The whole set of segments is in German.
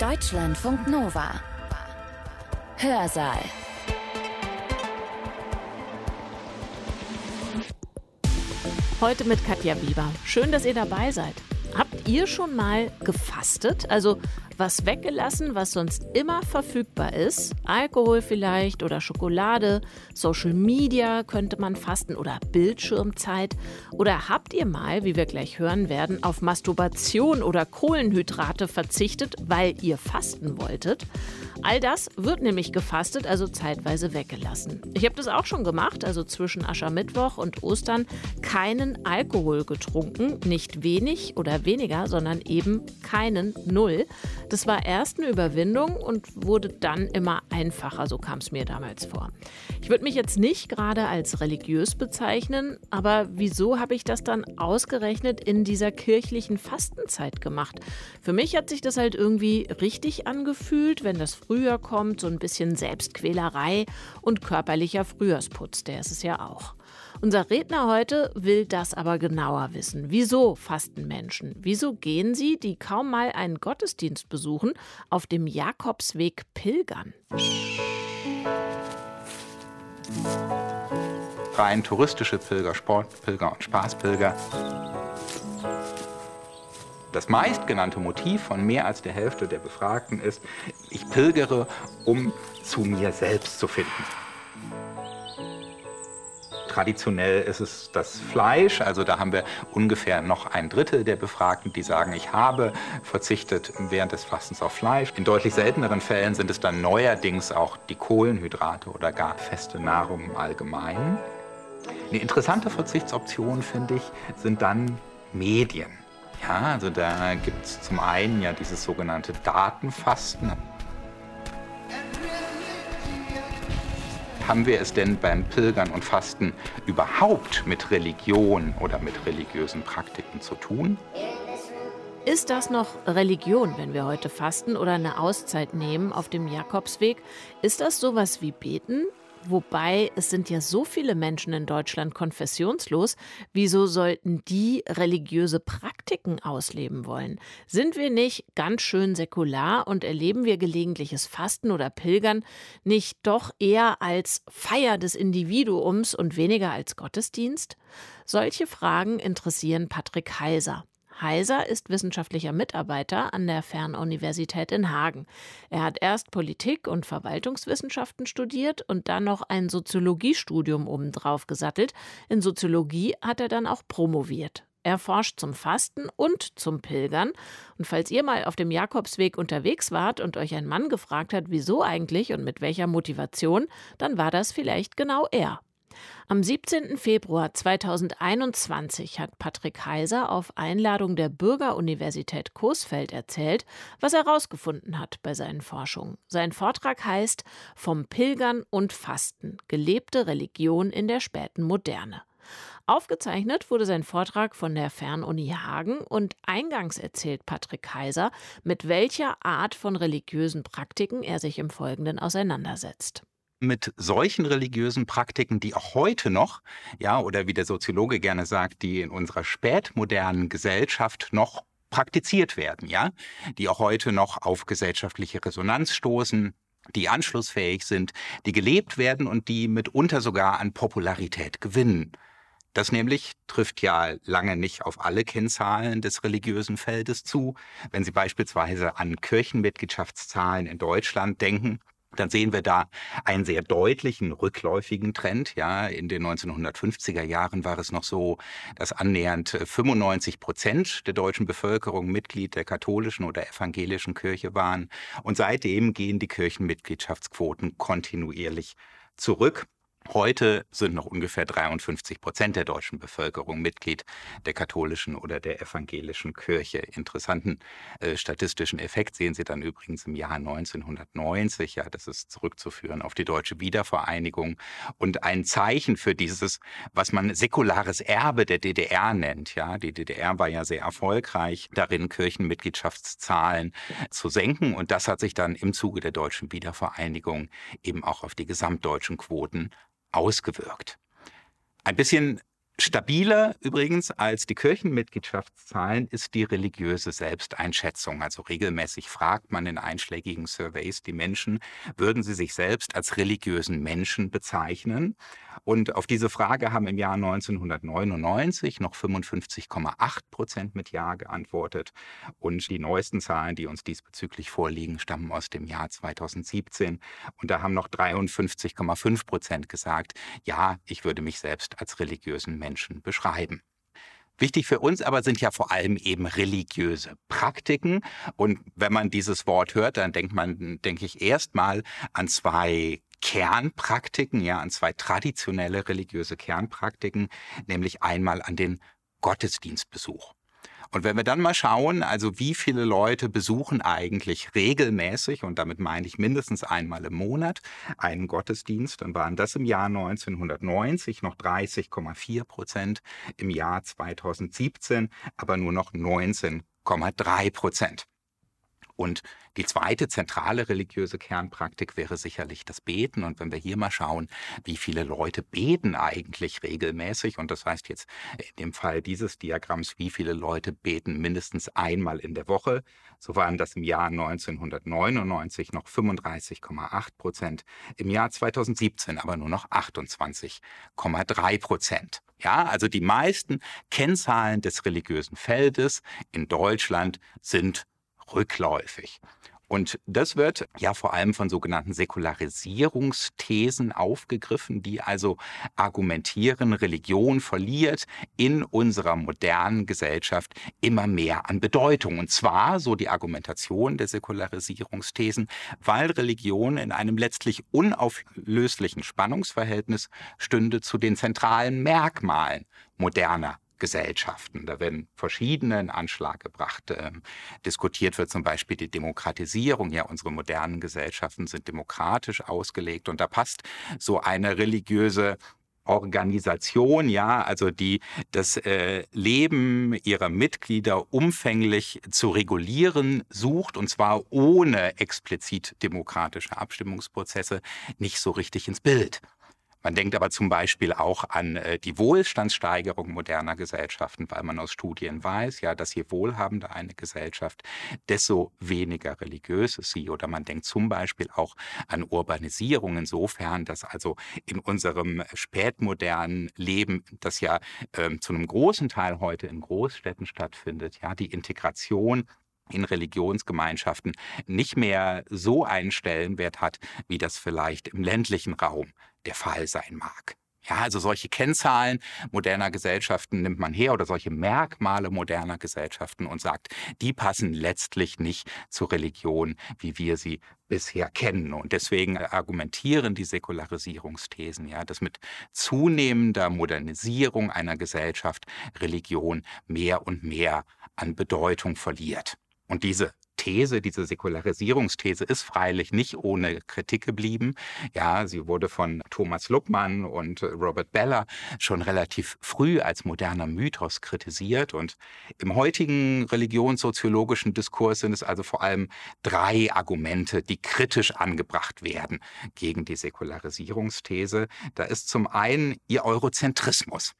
Deutschlandfunk Nova. Hörsaal. Heute mit Katja Bieber. Schön, dass ihr dabei seid. Habt ihr schon mal gefastet? Also was weggelassen, was sonst immer verfügbar ist. Alkohol vielleicht oder Schokolade, Social Media könnte man fasten oder Bildschirmzeit. Oder habt ihr mal, wie wir gleich hören werden, auf Masturbation oder Kohlenhydrate verzichtet, weil ihr fasten wolltet? All das wird nämlich gefastet, also zeitweise weggelassen. Ich habe das auch schon gemacht, also zwischen Aschermittwoch und Ostern keinen Alkohol getrunken, nicht wenig oder weniger, sondern eben keinen Null. Das war erst eine Überwindung und wurde dann immer einfacher, so kam es mir damals vor. Ich würde mich jetzt nicht gerade als religiös bezeichnen, aber wieso habe ich das dann ausgerechnet in dieser kirchlichen Fastenzeit gemacht? Für mich hat sich das halt irgendwie richtig angefühlt, wenn das früher kommt, so ein bisschen Selbstquälerei und körperlicher Frühjahrsputz, der ist es ja auch. Unser Redner heute will das aber genauer wissen. Wieso fasten Menschen? Wieso gehen sie, die kaum mal einen Gottesdienst besuchen, auf dem Jakobsweg pilgern? Rein touristische Pilger, Sportpilger und Spaßpilger. Das meistgenannte Motiv von mehr als der Hälfte der Befragten ist, ich pilgere, um zu mir selbst zu finden. Traditionell ist es das Fleisch, also da haben wir ungefähr noch ein Drittel der Befragten, die sagen, ich habe verzichtet während des Fastens auf Fleisch. In deutlich selteneren Fällen sind es dann neuerdings auch die Kohlenhydrate oder gar feste Nahrung im Allgemeinen. Eine interessante Verzichtsoption, finde ich, sind dann Medien. Ja, also da gibt es zum einen ja dieses sogenannte Datenfasten. haben wir es denn beim Pilgern und Fasten überhaupt mit Religion oder mit religiösen Praktiken zu tun? Ist das noch Religion, wenn wir heute fasten oder eine Auszeit nehmen auf dem Jakobsweg? Ist das sowas wie beten? Wobei es sind ja so viele Menschen in Deutschland konfessionslos. Wieso sollten die religiöse Praktiken ausleben wollen? Sind wir nicht ganz schön säkular und erleben wir gelegentliches Fasten oder Pilgern nicht doch eher als Feier des Individuums und weniger als Gottesdienst? Solche Fragen interessieren Patrick Heiser. Heiser ist wissenschaftlicher Mitarbeiter an der Fernuniversität in Hagen. Er hat erst Politik und Verwaltungswissenschaften studiert und dann noch ein Soziologiestudium obendrauf gesattelt. In Soziologie hat er dann auch promoviert. Er forscht zum Fasten und zum Pilgern. Und falls ihr mal auf dem Jakobsweg unterwegs wart und euch ein Mann gefragt hat, wieso eigentlich und mit welcher Motivation, dann war das vielleicht genau er. Am 17. Februar 2021 hat Patrick Heiser auf Einladung der Bürgeruniversität Coesfeld erzählt, was er herausgefunden hat bei seinen Forschungen. Sein Vortrag heißt Vom Pilgern und Fasten, gelebte Religion in der späten Moderne. Aufgezeichnet wurde sein Vortrag von der Fernuni Hagen und eingangs erzählt Patrick Kaiser, mit welcher Art von religiösen Praktiken er sich im Folgenden auseinandersetzt mit solchen religiösen Praktiken, die auch heute noch, ja, oder wie der Soziologe gerne sagt, die in unserer spätmodernen Gesellschaft noch praktiziert werden, ja, die auch heute noch auf gesellschaftliche Resonanz stoßen, die anschlussfähig sind, die gelebt werden und die mitunter sogar an Popularität gewinnen. Das nämlich trifft ja lange nicht auf alle Kennzahlen des religiösen Feldes zu. Wenn Sie beispielsweise an Kirchenmitgliedschaftszahlen in Deutschland denken, dann sehen wir da einen sehr deutlichen rückläufigen Trend. Ja, in den 1950er Jahren war es noch so, dass annähernd 95 Prozent der deutschen Bevölkerung Mitglied der katholischen oder evangelischen Kirche waren. Und seitdem gehen die Kirchenmitgliedschaftsquoten kontinuierlich zurück. Heute sind noch ungefähr 53 Prozent der deutschen Bevölkerung Mitglied der katholischen oder der evangelischen Kirche. Interessanten äh, statistischen Effekt sehen Sie dann übrigens im Jahr 1990. Ja, das ist zurückzuführen auf die deutsche Wiedervereinigung und ein Zeichen für dieses, was man säkulares Erbe der DDR nennt. Ja, die DDR war ja sehr erfolgreich darin, Kirchenmitgliedschaftszahlen zu senken und das hat sich dann im Zuge der deutschen Wiedervereinigung eben auch auf die gesamtdeutschen Quoten ausgewirkt. Ein bisschen Stabiler übrigens als die Kirchenmitgliedschaftszahlen ist die religiöse Selbsteinschätzung. Also regelmäßig fragt man in einschlägigen Surveys die Menschen, würden sie sich selbst als religiösen Menschen bezeichnen? Und auf diese Frage haben im Jahr 1999 noch 55,8 Prozent mit Ja geantwortet. Und die neuesten Zahlen, die uns diesbezüglich vorliegen, stammen aus dem Jahr 2017. Und da haben noch 53,5 Prozent gesagt, ja, ich würde mich selbst als religiösen Menschen beschreiben. Wichtig für uns aber sind ja vor allem eben religiöse Praktiken. Und wenn man dieses Wort hört, dann denkt man, denke ich, erstmal an zwei Kernpraktiken, ja, an zwei traditionelle religiöse Kernpraktiken, nämlich einmal an den Gottesdienstbesuch. Und wenn wir dann mal schauen, also wie viele Leute besuchen eigentlich regelmäßig, und damit meine ich mindestens einmal im Monat, einen Gottesdienst, dann waren das im Jahr 1990 noch 30,4 Prozent, im Jahr 2017 aber nur noch 19,3 Prozent. Und die zweite zentrale religiöse Kernpraktik wäre sicherlich das Beten. Und wenn wir hier mal schauen, wie viele Leute beten eigentlich regelmäßig, und das heißt jetzt in dem Fall dieses Diagramms, wie viele Leute beten mindestens einmal in der Woche, so waren das im Jahr 1999 noch 35,8 Prozent, im Jahr 2017 aber nur noch 28,3 Prozent. Ja, also die meisten Kennzahlen des religiösen Feldes in Deutschland sind rückläufig. Und das wird ja vor allem von sogenannten Säkularisierungsthesen aufgegriffen, die also argumentieren, Religion verliert in unserer modernen Gesellschaft immer mehr an Bedeutung. Und zwar, so die Argumentation der Säkularisierungsthesen, weil Religion in einem letztlich unauflöslichen Spannungsverhältnis stünde zu den zentralen Merkmalen moderner Gesellschaften. Da werden verschiedene in Anschlag gebracht. Ähm, diskutiert wird zum Beispiel die Demokratisierung. Ja, unsere modernen Gesellschaften sind demokratisch ausgelegt und da passt so eine religiöse Organisation, ja, also die das äh, Leben ihrer Mitglieder umfänglich zu regulieren sucht und zwar ohne explizit demokratische Abstimmungsprozesse nicht so richtig ins Bild. Man denkt aber zum Beispiel auch an äh, die Wohlstandssteigerung moderner Gesellschaften, weil man aus Studien weiß, ja, dass je wohlhabender eine Gesellschaft, desto weniger religiös ist sie. Oder man denkt zum Beispiel auch an Urbanisierung insofern, dass also in unserem spätmodernen Leben, das ja ähm, zu einem großen Teil heute in Großstädten stattfindet, ja, die Integration in Religionsgemeinschaften nicht mehr so einen Stellenwert hat, wie das vielleicht im ländlichen Raum der Fall sein mag. Ja, also solche Kennzahlen moderner Gesellschaften nimmt man her oder solche Merkmale moderner Gesellschaften und sagt, die passen letztlich nicht zur Religion, wie wir sie bisher kennen. Und deswegen argumentieren die Säkularisierungsthesen, ja, dass mit zunehmender Modernisierung einer Gesellschaft Religion mehr und mehr an Bedeutung verliert. Und diese These, diese Säkularisierungsthese ist freilich nicht ohne Kritik geblieben. Ja, sie wurde von Thomas Luckmann und Robert Beller schon relativ früh als moderner Mythos kritisiert. Und im heutigen religionssoziologischen Diskurs sind es also vor allem drei Argumente, die kritisch angebracht werden gegen die Säkularisierungsthese. Da ist zum einen ihr Eurozentrismus.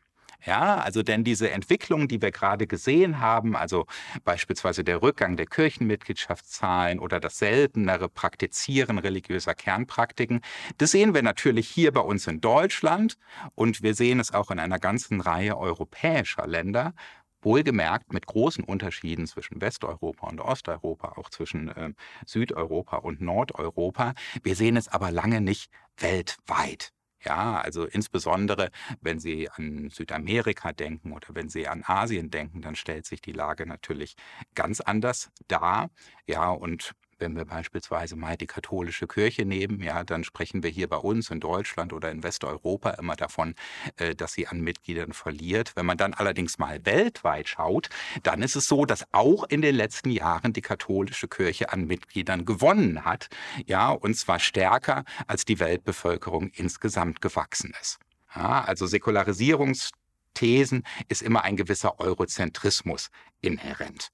Ja, also denn diese Entwicklung, die wir gerade gesehen haben, also beispielsweise der Rückgang der Kirchenmitgliedschaftszahlen oder das seltenere Praktizieren religiöser Kernpraktiken, das sehen wir natürlich hier bei uns in Deutschland und wir sehen es auch in einer ganzen Reihe europäischer Länder. Wohlgemerkt mit großen Unterschieden zwischen Westeuropa und Osteuropa, auch zwischen äh, Südeuropa und Nordeuropa. Wir sehen es aber lange nicht weltweit. Ja, also insbesondere, wenn Sie an Südamerika denken oder wenn Sie an Asien denken, dann stellt sich die Lage natürlich ganz anders dar. Ja, und wenn wir beispielsweise mal die katholische Kirche nehmen, ja, dann sprechen wir hier bei uns in Deutschland oder in Westeuropa immer davon, äh, dass sie an Mitgliedern verliert. Wenn man dann allerdings mal weltweit schaut, dann ist es so, dass auch in den letzten Jahren die katholische Kirche an Mitgliedern gewonnen hat, ja, und zwar stärker als die Weltbevölkerung insgesamt gewachsen ist. Ja, also Säkularisierungsthesen ist immer ein gewisser Eurozentrismus inhärent.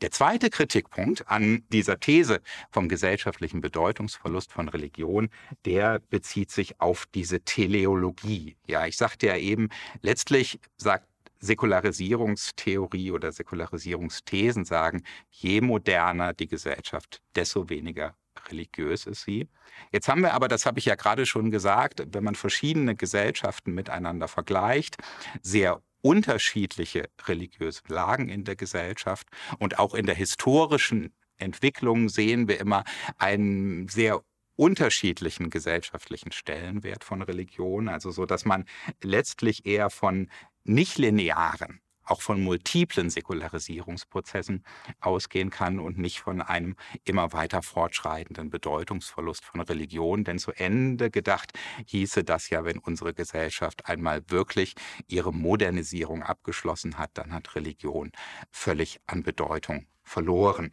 Der zweite Kritikpunkt an dieser These vom gesellschaftlichen Bedeutungsverlust von Religion, der bezieht sich auf diese Teleologie. Ja, ich sagte ja eben, letztlich sagt Säkularisierungstheorie oder Säkularisierungsthesen sagen, je moderner die Gesellschaft, desto weniger religiös ist sie. Jetzt haben wir aber, das habe ich ja gerade schon gesagt, wenn man verschiedene Gesellschaften miteinander vergleicht, sehr unterschiedliche religiöse Lagen in der Gesellschaft und auch in der historischen Entwicklung sehen wir immer einen sehr unterschiedlichen gesellschaftlichen Stellenwert von Religion, also so, dass man letztlich eher von nicht linearen auch von multiplen Säkularisierungsprozessen ausgehen kann und nicht von einem immer weiter fortschreitenden Bedeutungsverlust von Religion. Denn zu Ende gedacht hieße das ja, wenn unsere Gesellschaft einmal wirklich ihre Modernisierung abgeschlossen hat, dann hat Religion völlig an Bedeutung verloren.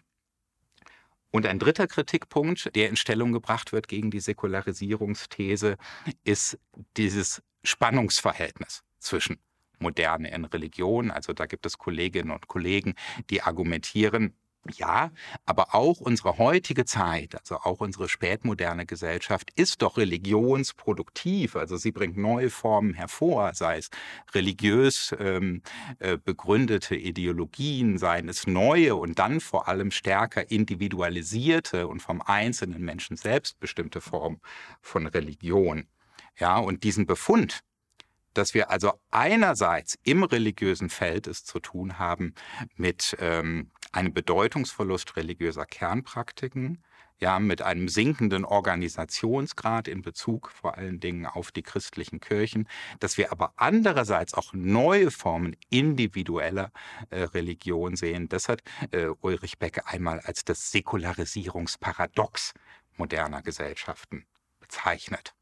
Und ein dritter Kritikpunkt, der in Stellung gebracht wird gegen die Säkularisierungsthese, ist dieses Spannungsverhältnis zwischen Moderne in Religion. Also da gibt es Kolleginnen und Kollegen, die argumentieren, ja, aber auch unsere heutige Zeit, also auch unsere spätmoderne Gesellschaft ist doch religionsproduktiv. Also sie bringt neue Formen hervor, sei es religiös ähm, äh, begründete Ideologien, seien es neue und dann vor allem stärker individualisierte und vom einzelnen Menschen selbst bestimmte Formen von Religion. Ja, und diesen Befund, dass wir also einerseits im religiösen Feld es zu tun haben mit ähm, einem Bedeutungsverlust religiöser Kernpraktiken, ja, mit einem sinkenden Organisationsgrad in Bezug vor allen Dingen auf die christlichen Kirchen, dass wir aber andererseits auch neue Formen individueller äh, Religion sehen. Das hat äh, Ulrich Becke einmal als das Säkularisierungsparadox moderner Gesellschaften bezeichnet.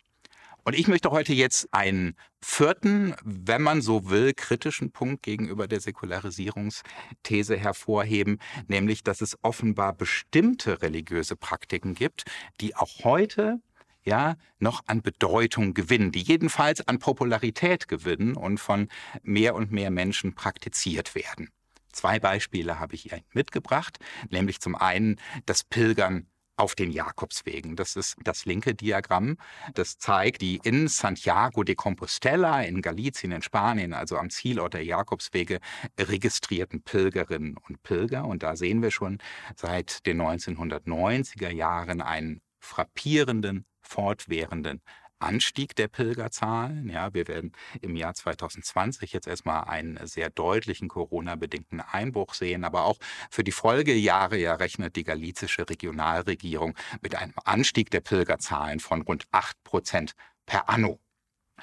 Und ich möchte heute jetzt einen vierten, wenn man so will, kritischen Punkt gegenüber der Säkularisierungsthese hervorheben, nämlich, dass es offenbar bestimmte religiöse Praktiken gibt, die auch heute ja, noch an Bedeutung gewinnen, die jedenfalls an Popularität gewinnen und von mehr und mehr Menschen praktiziert werden. Zwei Beispiele habe ich hier mitgebracht, nämlich zum einen das Pilgern auf den Jakobswegen. Das ist das linke Diagramm. Das zeigt die in Santiago de Compostela in Galicien in Spanien, also am Zielort der Jakobswege, registrierten Pilgerinnen und Pilger. Und da sehen wir schon seit den 1990er Jahren einen frappierenden, fortwährenden Anstieg der Pilgerzahlen. Ja, wir werden im Jahr 2020 jetzt erstmal einen sehr deutlichen Corona-bedingten Einbruch sehen, aber auch für die Folgejahre ja rechnet die galizische Regionalregierung mit einem Anstieg der Pilgerzahlen von rund 8 Prozent per anno.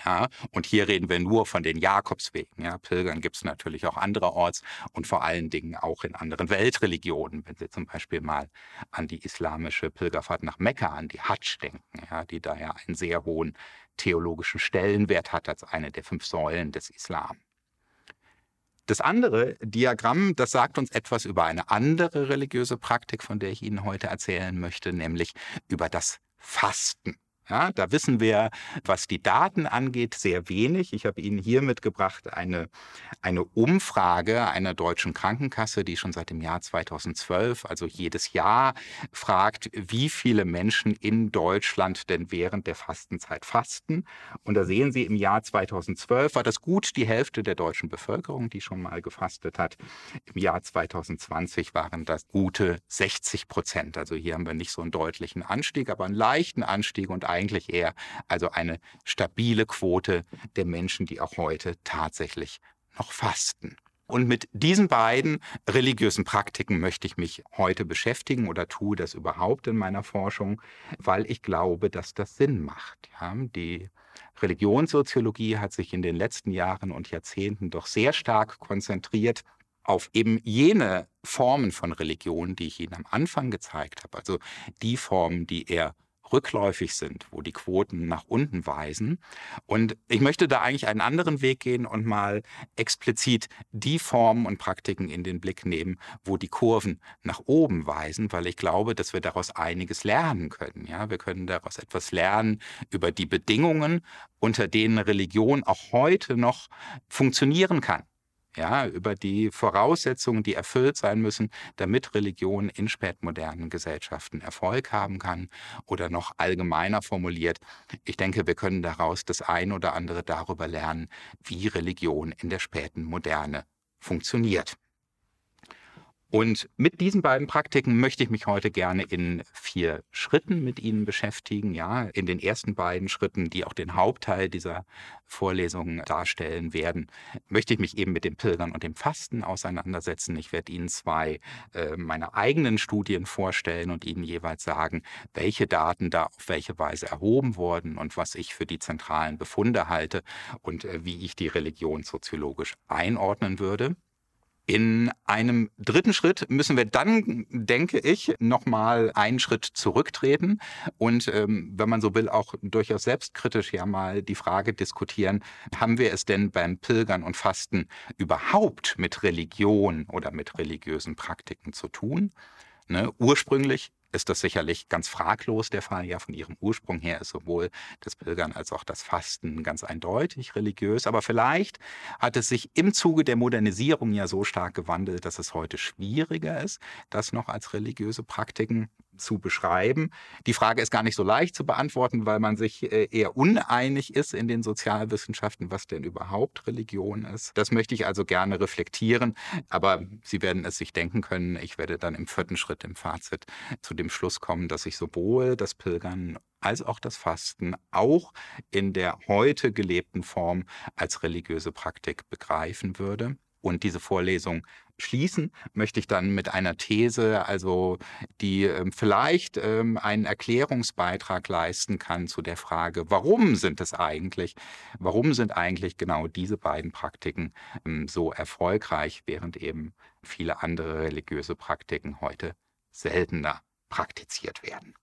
Ja, und hier reden wir nur von den Jakobswegen. Ja, Pilgern gibt es natürlich auch andererorts und vor allen Dingen auch in anderen Weltreligionen. Wenn Sie zum Beispiel mal an die islamische Pilgerfahrt nach Mekka, an die Hadsch denken, ja, die da ja einen sehr hohen theologischen Stellenwert hat als eine der fünf Säulen des Islam. Das andere Diagramm, das sagt uns etwas über eine andere religiöse Praktik, von der ich Ihnen heute erzählen möchte, nämlich über das Fasten. Ja, da wissen wir, was die Daten angeht, sehr wenig. Ich habe Ihnen hier mitgebracht eine, eine Umfrage einer deutschen Krankenkasse, die schon seit dem Jahr 2012, also jedes Jahr, fragt, wie viele Menschen in Deutschland denn während der Fastenzeit fasten. Und da sehen Sie, im Jahr 2012 war das gut die Hälfte der deutschen Bevölkerung, die schon mal gefastet hat. Im Jahr 2020 waren das gute 60 Prozent. Also hier haben wir nicht so einen deutlichen Anstieg, aber einen leichten Anstieg und eigentlich eher also eine stabile Quote der Menschen, die auch heute tatsächlich noch fasten. Und mit diesen beiden religiösen Praktiken möchte ich mich heute beschäftigen oder tue das überhaupt in meiner Forschung, weil ich glaube, dass das Sinn macht. Ja, die Religionssoziologie hat sich in den letzten Jahren und Jahrzehnten doch sehr stark konzentriert auf eben jene Formen von Religion, die ich Ihnen am Anfang gezeigt habe, also die Formen, die eher rückläufig sind, wo die Quoten nach unten weisen. Und ich möchte da eigentlich einen anderen Weg gehen und mal explizit die Formen und Praktiken in den Blick nehmen, wo die Kurven nach oben weisen, weil ich glaube, dass wir daraus einiges lernen können. Ja, wir können daraus etwas lernen über die Bedingungen, unter denen Religion auch heute noch funktionieren kann ja, über die Voraussetzungen, die erfüllt sein müssen, damit Religion in spätmodernen Gesellschaften Erfolg haben kann. Oder noch allgemeiner formuliert, ich denke, wir können daraus das ein oder andere darüber lernen, wie Religion in der späten Moderne funktioniert. Und mit diesen beiden Praktiken möchte ich mich heute gerne in vier Schritten mit Ihnen beschäftigen. Ja, in den ersten beiden Schritten, die auch den Hauptteil dieser Vorlesungen darstellen werden, möchte ich mich eben mit dem Pilgern und dem Fasten auseinandersetzen. Ich werde Ihnen zwei äh, meiner eigenen Studien vorstellen und Ihnen jeweils sagen, welche Daten da auf welche Weise erhoben wurden und was ich für die zentralen Befunde halte und äh, wie ich die Religion soziologisch einordnen würde. In einem dritten Schritt müssen wir dann, denke ich, nochmal einen Schritt zurücktreten und, ähm, wenn man so will, auch durchaus selbstkritisch ja mal die Frage diskutieren, haben wir es denn beim Pilgern und Fasten überhaupt mit Religion oder mit religiösen Praktiken zu tun? Ne? Ursprünglich ist das sicherlich ganz fraglos der Fall. Ja, von ihrem Ursprung her ist sowohl das Pilgern als auch das Fasten ganz eindeutig religiös. Aber vielleicht hat es sich im Zuge der Modernisierung ja so stark gewandelt, dass es heute schwieriger ist, das noch als religiöse Praktiken zu beschreiben. Die Frage ist gar nicht so leicht zu beantworten, weil man sich äh, eher uneinig ist in den Sozialwissenschaften, was denn überhaupt Religion ist. Das möchte ich also gerne reflektieren, aber Sie werden es sich denken können, ich werde dann im vierten Schritt im Fazit zu dem Schluss kommen, dass ich sowohl das Pilgern als auch das Fasten auch in der heute gelebten Form als religiöse Praktik begreifen würde. Und diese Vorlesung schließen möchte ich dann mit einer These, also die ähm, vielleicht ähm, einen Erklärungsbeitrag leisten kann zu der Frage, warum sind es eigentlich, warum sind eigentlich genau diese beiden Praktiken ähm, so erfolgreich, während eben viele andere religiöse Praktiken heute seltener praktiziert werden.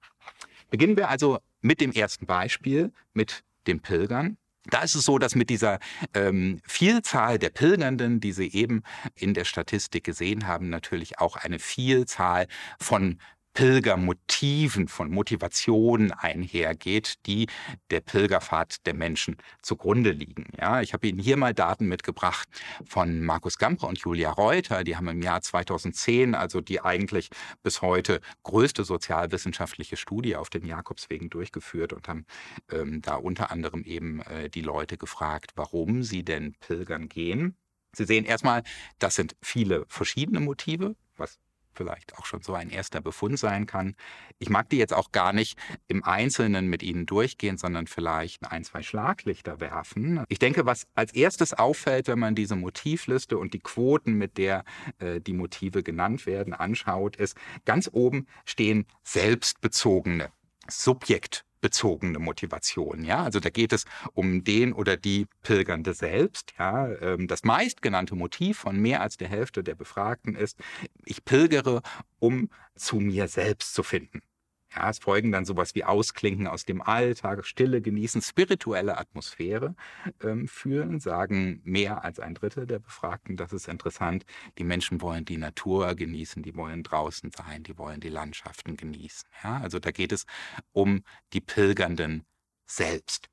Beginnen wir also mit dem ersten Beispiel, mit dem Pilgern. Da ist es so, dass mit dieser ähm, Vielzahl der Pilgernden, die Sie eben in der Statistik gesehen haben, natürlich auch eine Vielzahl von Pilgermotiven, von Motivationen einhergeht, die der Pilgerfahrt der Menschen zugrunde liegen. Ja, ich habe Ihnen hier mal Daten mitgebracht von Markus Gamper und Julia Reuter. Die haben im Jahr 2010, also die eigentlich bis heute größte sozialwissenschaftliche Studie auf den Jakobswegen durchgeführt und haben ähm, da unter anderem eben äh, die Leute gefragt, warum sie denn pilgern gehen. Sie sehen erstmal, das sind viele verschiedene Motive, was vielleicht auch schon so ein erster Befund sein kann. Ich mag die jetzt auch gar nicht im Einzelnen mit Ihnen durchgehen, sondern vielleicht ein, zwei Schlaglichter werfen. Ich denke, was als erstes auffällt, wenn man diese Motivliste und die Quoten, mit der äh, die Motive genannt werden, anschaut, ist, ganz oben stehen selbstbezogene Subjekt bezogene Motivation. Ja, also da geht es um den oder die Pilgernde selbst. Ja, ähm, das meistgenannte Motiv von mehr als der Hälfte der Befragten ist, ich pilgere, um zu mir selbst zu finden. Ja, es folgen dann sowas wie Ausklinken aus dem Alltag, Stille genießen, spirituelle Atmosphäre ähm, fühlen, sagen mehr als ein Drittel der Befragten. Das ist interessant. Die Menschen wollen die Natur genießen, die wollen draußen sein, die wollen die Landschaften genießen. Ja, also da geht es um die Pilgernden selbst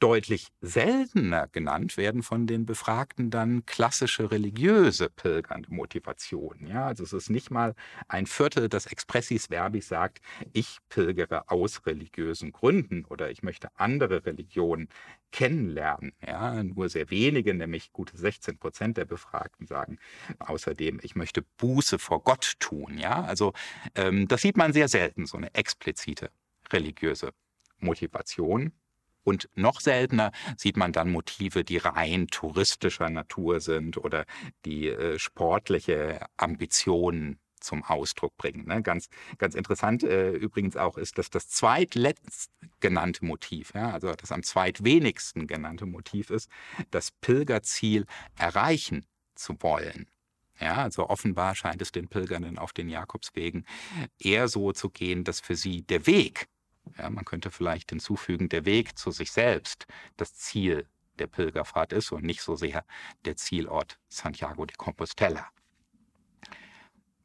deutlich seltener genannt werden von den Befragten dann klassische religiöse pilgernde Motivationen. Ja, also es ist nicht mal ein Viertel, das expressis verbis sagt, ich pilgere aus religiösen Gründen oder ich möchte andere Religionen kennenlernen. Ja, nur sehr wenige, nämlich gute 16 Prozent der Befragten sagen außerdem, ich möchte Buße vor Gott tun. Ja, also ähm, das sieht man sehr selten, so eine explizite religiöse Motivation. Und noch seltener sieht man dann Motive, die rein touristischer Natur sind oder die äh, sportliche Ambitionen zum Ausdruck bringen. Ne? Ganz, ganz interessant äh, übrigens auch ist, dass das zweitletzt genannte Motiv, ja, also das am zweitwenigsten genannte Motiv ist, das Pilgerziel erreichen zu wollen. Ja, also offenbar scheint es den Pilgernden auf den Jakobswegen eher so zu gehen, dass für sie der Weg ja, man könnte vielleicht hinzufügen, der Weg zu sich selbst das Ziel der Pilgerfahrt ist und nicht so sehr der Zielort Santiago de Compostela.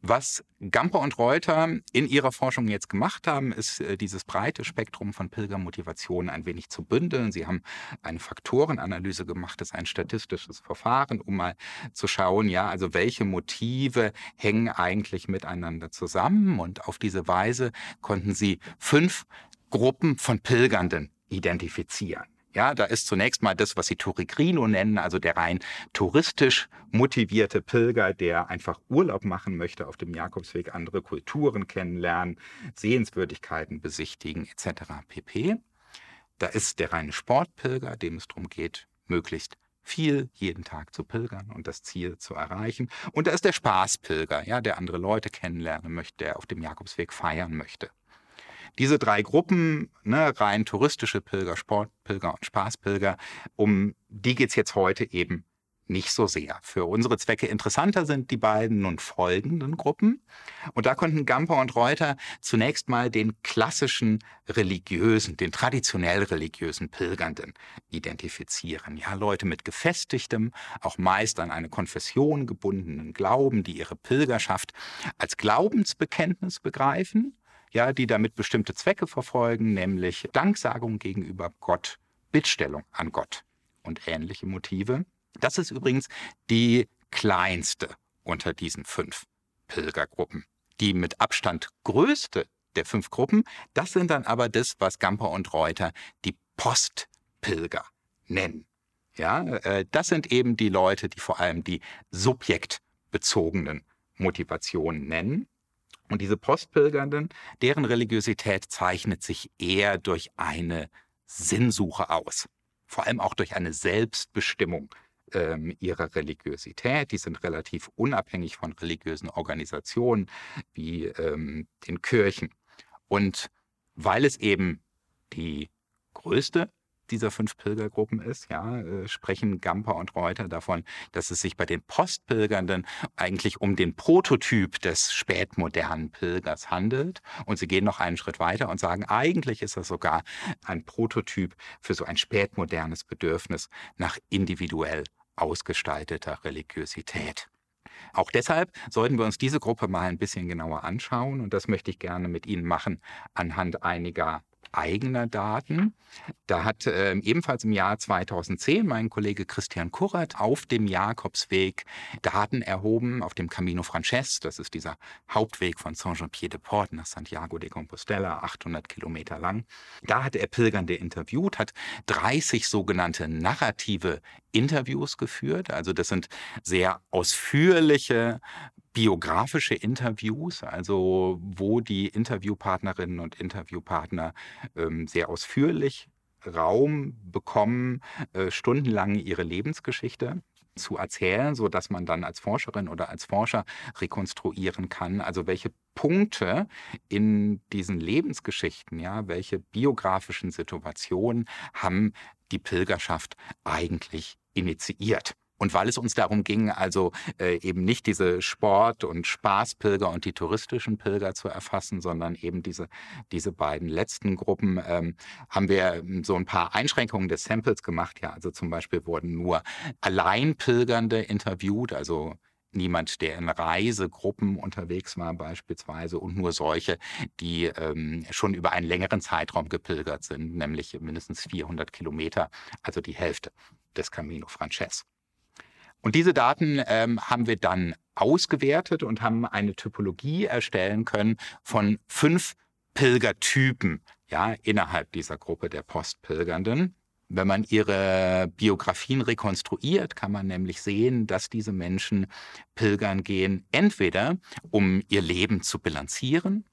Was Gamper und Reuter in ihrer Forschung jetzt gemacht haben, ist äh, dieses breite Spektrum von Pilgermotivationen ein wenig zu bündeln. Sie haben eine Faktorenanalyse gemacht, das ist ein statistisches Verfahren, um mal zu schauen, ja, also welche Motive hängen eigentlich miteinander zusammen. Und auf diese Weise konnten sie fünf Gruppen von Pilgernden identifizieren. Ja, da ist zunächst mal das, was sie Turigrino nennen, also der rein touristisch motivierte Pilger, der einfach Urlaub machen möchte auf dem Jakobsweg, andere Kulturen kennenlernen, Sehenswürdigkeiten besichtigen etc. pp. Da ist der reine Sportpilger, dem es darum geht, möglichst viel jeden Tag zu pilgern und das Ziel zu erreichen. Und da ist der Spaßpilger, ja, der andere Leute kennenlernen möchte, der auf dem Jakobsweg feiern möchte. Diese drei Gruppen, ne, rein touristische Pilger, Sportpilger und Spaßpilger, um die geht's jetzt heute eben nicht so sehr. Für unsere Zwecke interessanter sind die beiden nun folgenden Gruppen. Und da konnten Gamper und Reuter zunächst mal den klassischen religiösen, den traditionell religiösen Pilgernden identifizieren. Ja, Leute mit gefestigtem, auch meist an eine Konfession gebundenen Glauben, die ihre Pilgerschaft als Glaubensbekenntnis begreifen ja, die damit bestimmte Zwecke verfolgen, nämlich Danksagung gegenüber Gott, Bittstellung an Gott und ähnliche Motive. Das ist übrigens die kleinste unter diesen fünf Pilgergruppen. Die mit Abstand größte der fünf Gruppen, das sind dann aber das, was Gamper und Reuter die Postpilger nennen. Ja, äh, das sind eben die Leute, die vor allem die subjektbezogenen Motivationen nennen. Und diese Postpilgernden, deren Religiosität zeichnet sich eher durch eine Sinnsuche aus. Vor allem auch durch eine Selbstbestimmung ähm, ihrer Religiosität. Die sind relativ unabhängig von religiösen Organisationen wie ähm, den Kirchen. Und weil es eben die größte dieser fünf Pilgergruppen ist, ja, äh, sprechen Gamper und Reuter davon, dass es sich bei den Postpilgernden eigentlich um den Prototyp des spätmodernen Pilgers handelt. Und sie gehen noch einen Schritt weiter und sagen, eigentlich ist das sogar ein Prototyp für so ein spätmodernes Bedürfnis nach individuell ausgestalteter Religiosität. Auch deshalb sollten wir uns diese Gruppe mal ein bisschen genauer anschauen und das möchte ich gerne mit Ihnen machen anhand einiger eigener Daten. Da hat äh, ebenfalls im Jahr 2010 mein Kollege Christian Kurrat auf dem Jakobsweg Daten erhoben, auf dem Camino Frances, das ist dieser Hauptweg von Saint-Jean-Pied-de-Port nach Santiago de Compostela, 800 Kilometer lang. Da hat er Pilgernde interviewt, hat 30 sogenannte narrative Interviews geführt. Also das sind sehr ausführliche biografische Interviews, also wo die Interviewpartnerinnen und Interviewpartner ähm, sehr ausführlich Raum bekommen, äh, stundenlang ihre Lebensgeschichte zu erzählen, so dass man dann als Forscherin oder als Forscher rekonstruieren kann, also welche Punkte in diesen Lebensgeschichten, ja, welche biografischen Situationen haben die Pilgerschaft eigentlich initiiert. Und weil es uns darum ging, also äh, eben nicht diese Sport- und Spaßpilger und die touristischen Pilger zu erfassen, sondern eben diese, diese beiden letzten Gruppen, ähm, haben wir ähm, so ein paar Einschränkungen des Samples gemacht. Ja, also zum Beispiel wurden nur Alleinpilgernde interviewt, also niemand, der in Reisegruppen unterwegs war beispielsweise und nur solche, die ähm, schon über einen längeren Zeitraum gepilgert sind, nämlich mindestens 400 Kilometer, also die Hälfte des Camino Frances. Und diese Daten ähm, haben wir dann ausgewertet und haben eine Typologie erstellen können von fünf Pilgertypen ja, innerhalb dieser Gruppe der Postpilgernden. Wenn man ihre Biografien rekonstruiert, kann man nämlich sehen, dass diese Menschen pilgern gehen, entweder um ihr Leben zu bilanzieren,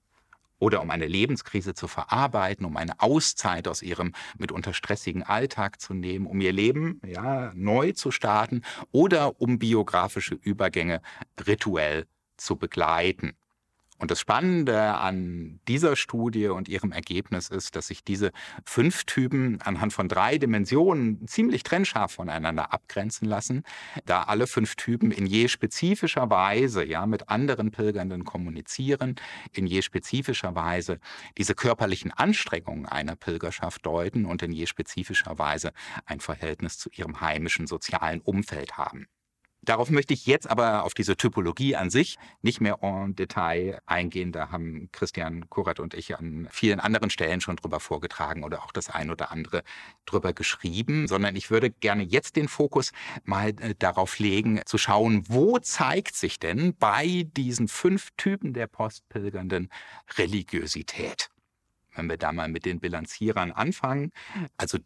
oder um eine Lebenskrise zu verarbeiten, um eine Auszeit aus ihrem mitunter stressigen Alltag zu nehmen, um ihr Leben ja, neu zu starten oder um biografische Übergänge rituell zu begleiten. Und das Spannende an dieser Studie und ihrem Ergebnis ist, dass sich diese fünf Typen anhand von drei Dimensionen ziemlich trennscharf voneinander abgrenzen lassen, da alle fünf Typen in je spezifischer Weise ja mit anderen Pilgernden kommunizieren, in je spezifischer Weise diese körperlichen Anstrengungen einer Pilgerschaft deuten und in je spezifischer Weise ein Verhältnis zu ihrem heimischen sozialen Umfeld haben. Darauf möchte ich jetzt aber auf diese Typologie an sich nicht mehr en Detail eingehen. Da haben Christian Kurat und ich an vielen anderen Stellen schon drüber vorgetragen oder auch das ein oder andere drüber geschrieben, sondern ich würde gerne jetzt den Fokus mal äh, darauf legen, zu schauen, wo zeigt sich denn bei diesen fünf Typen der Postpilgernden Religiosität? Wenn wir da mal mit den Bilanzierern anfangen, also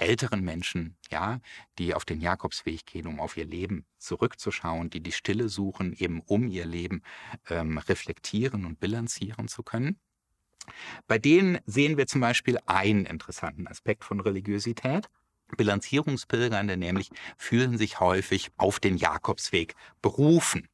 älteren Menschen, ja, die auf den Jakobsweg gehen, um auf ihr Leben zurückzuschauen, die die Stille suchen, eben um ihr Leben ähm, reflektieren und bilanzieren zu können. Bei denen sehen wir zum Beispiel einen interessanten Aspekt von Religiosität. Bilanzierungspilgernde nämlich fühlen sich häufig auf den Jakobsweg berufen.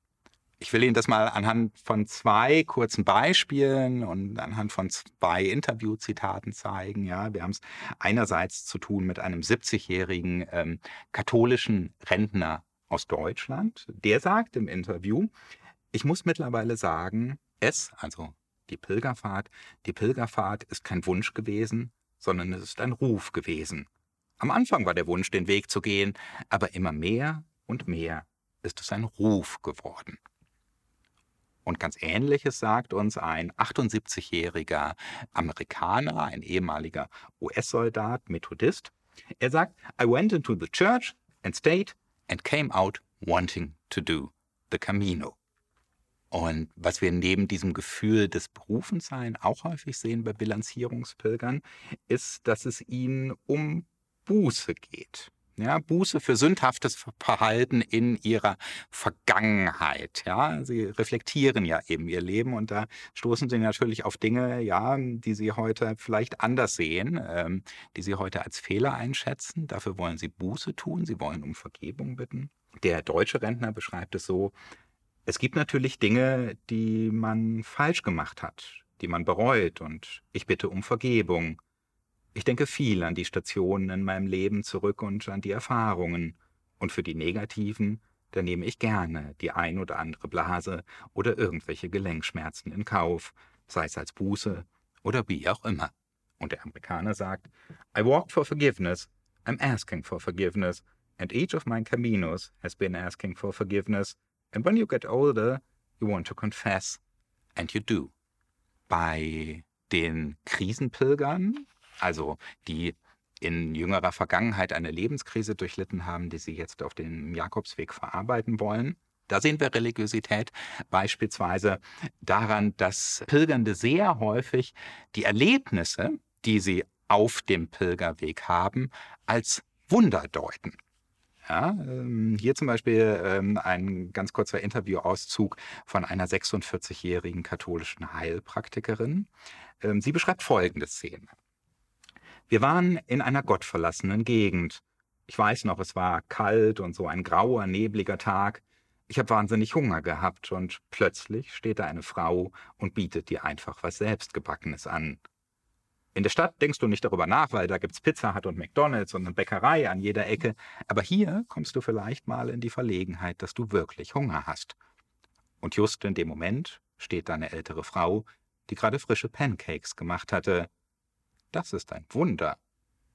Ich will Ihnen das mal anhand von zwei kurzen Beispielen und anhand von zwei Interviewzitaten zeigen. Ja, wir haben es einerseits zu tun mit einem 70-jährigen ähm, katholischen Rentner aus Deutschland. Der sagt im Interview, ich muss mittlerweile sagen, es, also die Pilgerfahrt, die Pilgerfahrt ist kein Wunsch gewesen, sondern es ist ein Ruf gewesen. Am Anfang war der Wunsch, den Weg zu gehen, aber immer mehr und mehr ist es ein Ruf geworden. Und ganz Ähnliches sagt uns ein 78-jähriger Amerikaner, ein ehemaliger US-Soldat, Methodist. Er sagt, I went into the church and stayed and came out wanting to do the Camino. Und was wir neben diesem Gefühl des Berufensein auch häufig sehen bei Bilanzierungspilgern, ist, dass es ihnen um Buße geht. Ja, Buße für sündhaftes Verhalten in ihrer Vergangenheit. Ja, sie reflektieren ja eben ihr Leben und da stoßen sie natürlich auf Dinge, ja, die sie heute vielleicht anders sehen, ähm, die sie heute als Fehler einschätzen. Dafür wollen sie Buße tun, sie wollen um Vergebung bitten. Der deutsche Rentner beschreibt es so, es gibt natürlich Dinge, die man falsch gemacht hat, die man bereut und ich bitte um Vergebung. Ich denke viel an die Stationen in meinem Leben zurück und an die Erfahrungen. Und für die negativen, da nehme ich gerne die ein oder andere Blase oder irgendwelche Gelenkschmerzen in Kauf, sei es als Buße oder wie auch immer. Und der Amerikaner sagt, I walked for forgiveness, I'm asking for forgiveness, and each of my caminos has been asking for forgiveness, and when you get older, you want to confess, and you do. Bei den Krisenpilgern also die in jüngerer Vergangenheit eine Lebenskrise durchlitten haben, die sie jetzt auf dem Jakobsweg verarbeiten wollen. Da sehen wir Religiosität beispielsweise daran, dass Pilgernde sehr häufig die Erlebnisse, die sie auf dem Pilgerweg haben, als Wunder deuten. Ja, ähm, hier zum Beispiel ähm, ein ganz kurzer Interviewauszug von einer 46-jährigen katholischen Heilpraktikerin. Ähm, sie beschreibt folgende Szene. Wir waren in einer gottverlassenen Gegend. Ich weiß noch, es war kalt und so ein grauer, nebliger Tag. Ich habe wahnsinnig Hunger gehabt und plötzlich steht da eine Frau und bietet dir einfach was Selbstgebackenes an. In der Stadt denkst du nicht darüber nach, weil da gibt's Pizza Hut und McDonalds und eine Bäckerei an jeder Ecke. Aber hier kommst du vielleicht mal in die Verlegenheit, dass du wirklich Hunger hast. Und just in dem Moment steht da eine ältere Frau, die gerade frische Pancakes gemacht hatte. Das ist ein Wunder.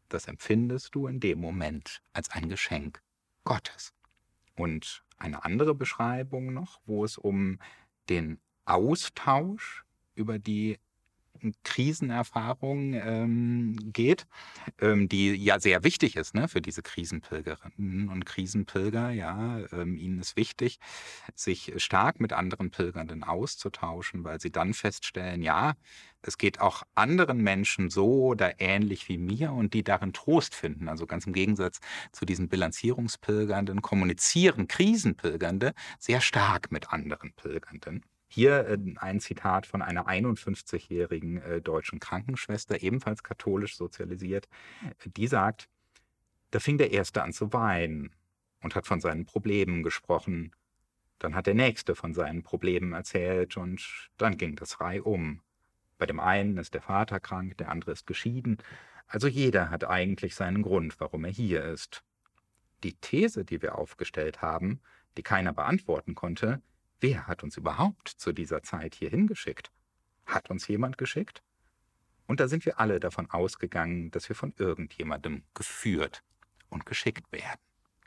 Das empfindest du in dem Moment als ein Geschenk Gottes. Und eine andere Beschreibung noch, wo es um den Austausch über die Krisenerfahrung ähm, geht, ähm, die ja sehr wichtig ist ne, für diese Krisenpilgerinnen und Krisenpilger. Ja, ähm, ihnen ist wichtig, sich stark mit anderen Pilgernden auszutauschen, weil sie dann feststellen, ja, es geht auch anderen Menschen so oder ähnlich wie mir und die darin Trost finden. Also ganz im Gegensatz zu diesen Bilanzierungspilgernden kommunizieren Krisenpilgernde sehr stark mit anderen Pilgernden. Hier äh, ein Zitat von einer 51-jährigen äh, deutschen Krankenschwester, ebenfalls katholisch sozialisiert. Die sagt, da fing der Erste an zu weinen und hat von seinen Problemen gesprochen. Dann hat der Nächste von seinen Problemen erzählt und dann ging das Rei um. Bei dem einen ist der Vater krank, der andere ist geschieden. Also jeder hat eigentlich seinen Grund, warum er hier ist. Die These, die wir aufgestellt haben, die keiner beantworten konnte, Wer hat uns überhaupt zu dieser Zeit hier hingeschickt? Hat uns jemand geschickt? Und da sind wir alle davon ausgegangen, dass wir von irgendjemandem geführt und geschickt werden.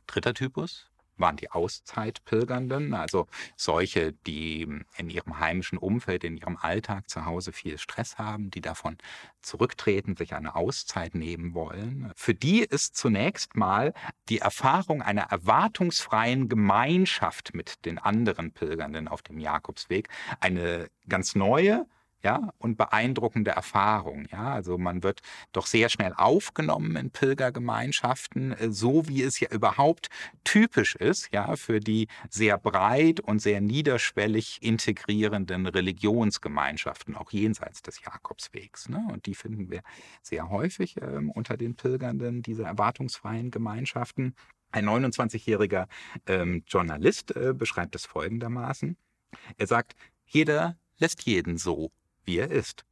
Dritter Typus, waren die Auszeitpilgernden, also solche, die in ihrem heimischen Umfeld, in ihrem Alltag zu Hause viel Stress haben, die davon zurücktreten, sich eine Auszeit nehmen wollen. Für die ist zunächst mal die Erfahrung einer erwartungsfreien Gemeinschaft mit den anderen Pilgernden auf dem Jakobsweg eine ganz neue, ja, und beeindruckende Erfahrung. Ja, also man wird doch sehr schnell aufgenommen in Pilgergemeinschaften, äh, so wie es ja überhaupt typisch ist, ja, für die sehr breit und sehr niederschwellig integrierenden Religionsgemeinschaften, auch jenseits des Jakobswegs. Ne? Und die finden wir sehr häufig äh, unter den Pilgernden, diese erwartungsfreien Gemeinschaften. Ein 29-jähriger ähm, Journalist äh, beschreibt es folgendermaßen. Er sagt, jeder lässt jeden so, wie er ist.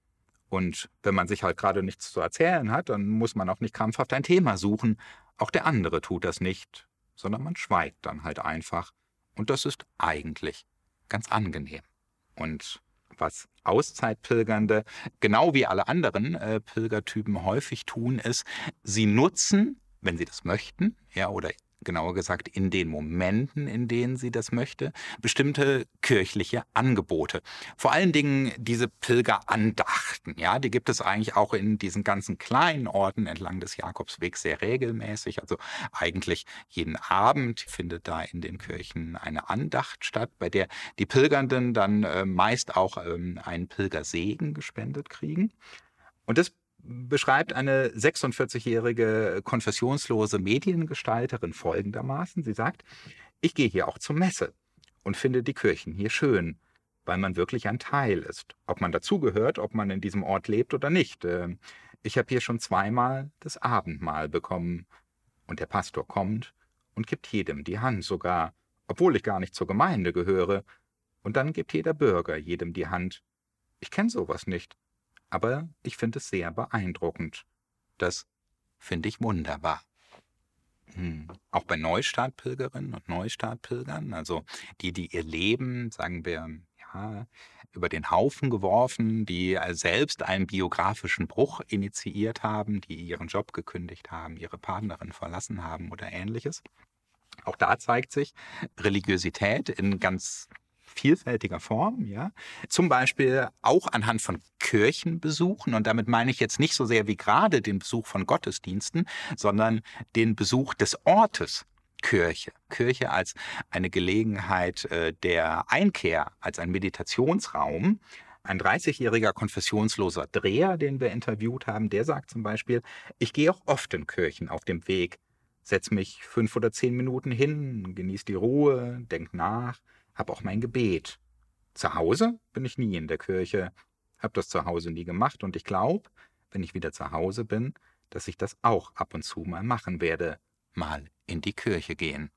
Und wenn man sich halt gerade nichts zu erzählen hat, dann muss man auch nicht krampfhaft ein Thema suchen. Auch der andere tut das nicht, sondern man schweigt dann halt einfach. Und das ist eigentlich ganz angenehm. Und was Auszeitpilgernde, genau wie alle anderen äh, Pilgertypen häufig tun, ist, sie nutzen, wenn sie das möchten, ja, oder genauer gesagt in den Momenten, in denen sie das möchte, bestimmte kirchliche Angebote. Vor allen Dingen diese Pilgerandachten, ja, die gibt es eigentlich auch in diesen ganzen kleinen Orten entlang des Jakobswegs sehr regelmäßig. Also eigentlich jeden Abend findet da in den Kirchen eine Andacht statt, bei der die Pilgernden dann äh, meist auch ähm, einen Pilgersegen gespendet kriegen. Und das beschreibt eine 46-jährige konfessionslose Mediengestalterin folgendermaßen. Sie sagt, ich gehe hier auch zur Messe und finde die Kirchen hier schön, weil man wirklich ein Teil ist. Ob man dazugehört, ob man in diesem Ort lebt oder nicht. Ähm, ich habe hier schon zweimal das Abendmahl bekommen. Und der Pastor kommt und gibt jedem die Hand sogar, obwohl ich gar nicht zur Gemeinde gehöre. Und dann gibt jeder Bürger jedem die Hand. Ich kenne sowas nicht aber ich finde es sehr beeindruckend. Das finde ich wunderbar. Hm. Auch bei Neustartpilgerinnen und Neustartpilgern, also die, die ihr Leben, sagen wir, ja, über den Haufen geworfen, die selbst einen biografischen Bruch initiiert haben, die ihren Job gekündigt haben, ihre Partnerin verlassen haben oder ähnliches. Auch da zeigt sich Religiosität in ganz vielfältiger Form, ja. Zum Beispiel auch anhand von Kirchenbesuchen. Und damit meine ich jetzt nicht so sehr wie gerade den Besuch von Gottesdiensten, sondern den Besuch des Ortes. Kirche. Kirche als eine Gelegenheit äh, der Einkehr, als ein Meditationsraum. Ein 30-jähriger konfessionsloser Dreher, den wir interviewt haben, der sagt zum Beispiel, ich gehe auch oft in Kirchen auf dem Weg, setz mich fünf oder zehn Minuten hin, genieß die Ruhe, denk nach, habe auch mein Gebet. Zu Hause bin ich nie in der Kirche, habe das zu Hause nie gemacht und ich glaube, wenn ich wieder zu Hause bin, dass ich das auch ab und zu mal machen werde, mal in die Kirche gehen.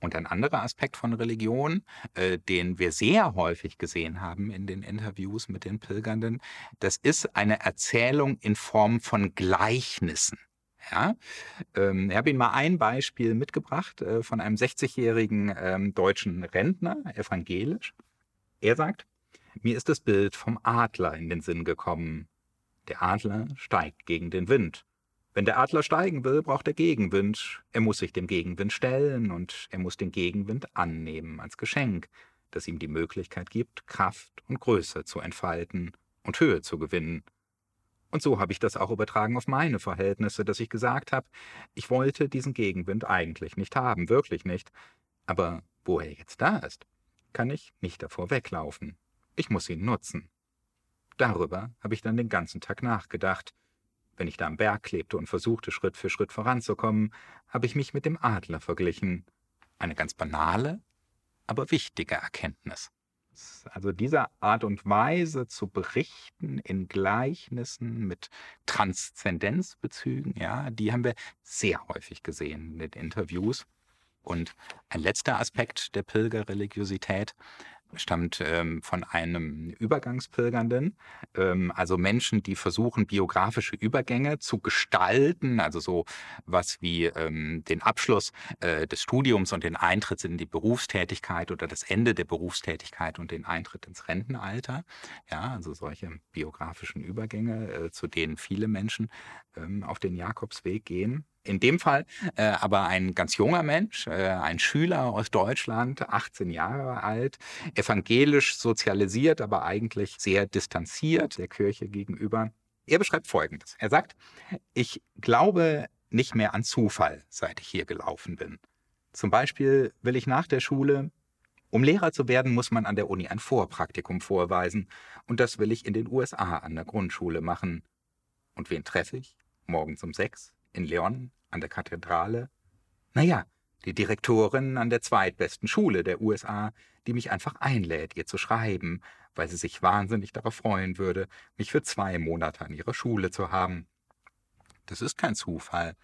Und ein anderer Aspekt von Religion, äh, den wir sehr häufig gesehen haben in den Interviews mit den Pilgernden, das ist eine Erzählung in Form von Gleichnissen. Ja? Ähm, ich habe Ihnen mal ein Beispiel mitgebracht äh, von einem 60-jährigen ähm, deutschen Rentner, evangelisch. Er sagt, mir ist das Bild vom Adler in den Sinn gekommen. Der Adler steigt gegen den Wind. Wenn der Adler steigen will, braucht er Gegenwind. Er muss sich dem Gegenwind stellen und er muss den Gegenwind annehmen als Geschenk, das ihm die Möglichkeit gibt, Kraft und Größe zu entfalten und Höhe zu gewinnen. Und so habe ich das auch übertragen auf meine Verhältnisse, dass ich gesagt habe, ich wollte diesen Gegenwind eigentlich nicht haben, wirklich nicht. Aber wo er jetzt da ist, kann ich nicht davor weglaufen. Ich muss ihn nutzen. Darüber habe ich dann den ganzen Tag nachgedacht. Wenn ich da am Berg klebte und versuchte, Schritt für Schritt voranzukommen, habe ich mich mit dem Adler verglichen. Eine ganz banale, aber wichtige Erkenntnis also diese Art und Weise zu berichten in Gleichnissen mit Transzendenzbezügen, ja, die haben wir sehr häufig gesehen in den Interviews. Und ein letzter Aspekt der Pilgerreligiosität stammt ähm, von einem Übergangspilgernden, ähm, also Menschen, die versuchen, biografische Übergänge zu gestalten, also so was wie ähm, den Abschluss äh, des Studiums und den Eintritt in die Berufstätigkeit oder das Ende der Berufstätigkeit und den Eintritt ins Rentenalter. Ja, also solche biografischen Übergänge, äh, zu denen viele Menschen ähm, auf den Jakobsweg gehen. In dem Fall äh, aber ein ganz junger Mensch, äh, ein Schüler aus Deutschland, 18 Jahre alt, evangelisch sozialisiert, aber eigentlich sehr distanziert der Kirche gegenüber. Er beschreibt Folgendes. Er sagt, ich glaube nicht mehr an Zufall, seit ich hier gelaufen bin. Zum Beispiel will ich nach der Schule, um Lehrer zu werden, muss man an der Uni ein Vorpraktikum vorweisen. Und das will ich in den USA an der Grundschule machen. Und wen treffe ich? Morgens um sechs in Leon an der Kathedrale? Naja, die Direktorin an der zweitbesten Schule der USA, die mich einfach einlädt, ihr zu schreiben, weil sie sich wahnsinnig darauf freuen würde, mich für zwei Monate an ihrer Schule zu haben. Das ist kein Zufall.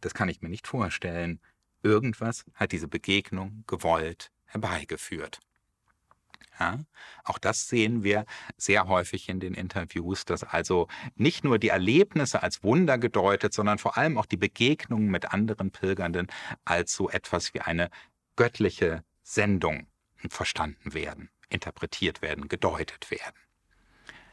Das kann ich mir nicht vorstellen. Irgendwas hat diese Begegnung gewollt herbeigeführt. Ja, auch das sehen wir sehr häufig in den Interviews, dass also nicht nur die Erlebnisse als Wunder gedeutet, sondern vor allem auch die Begegnungen mit anderen Pilgernden als so etwas wie eine göttliche Sendung verstanden werden, interpretiert werden, gedeutet werden.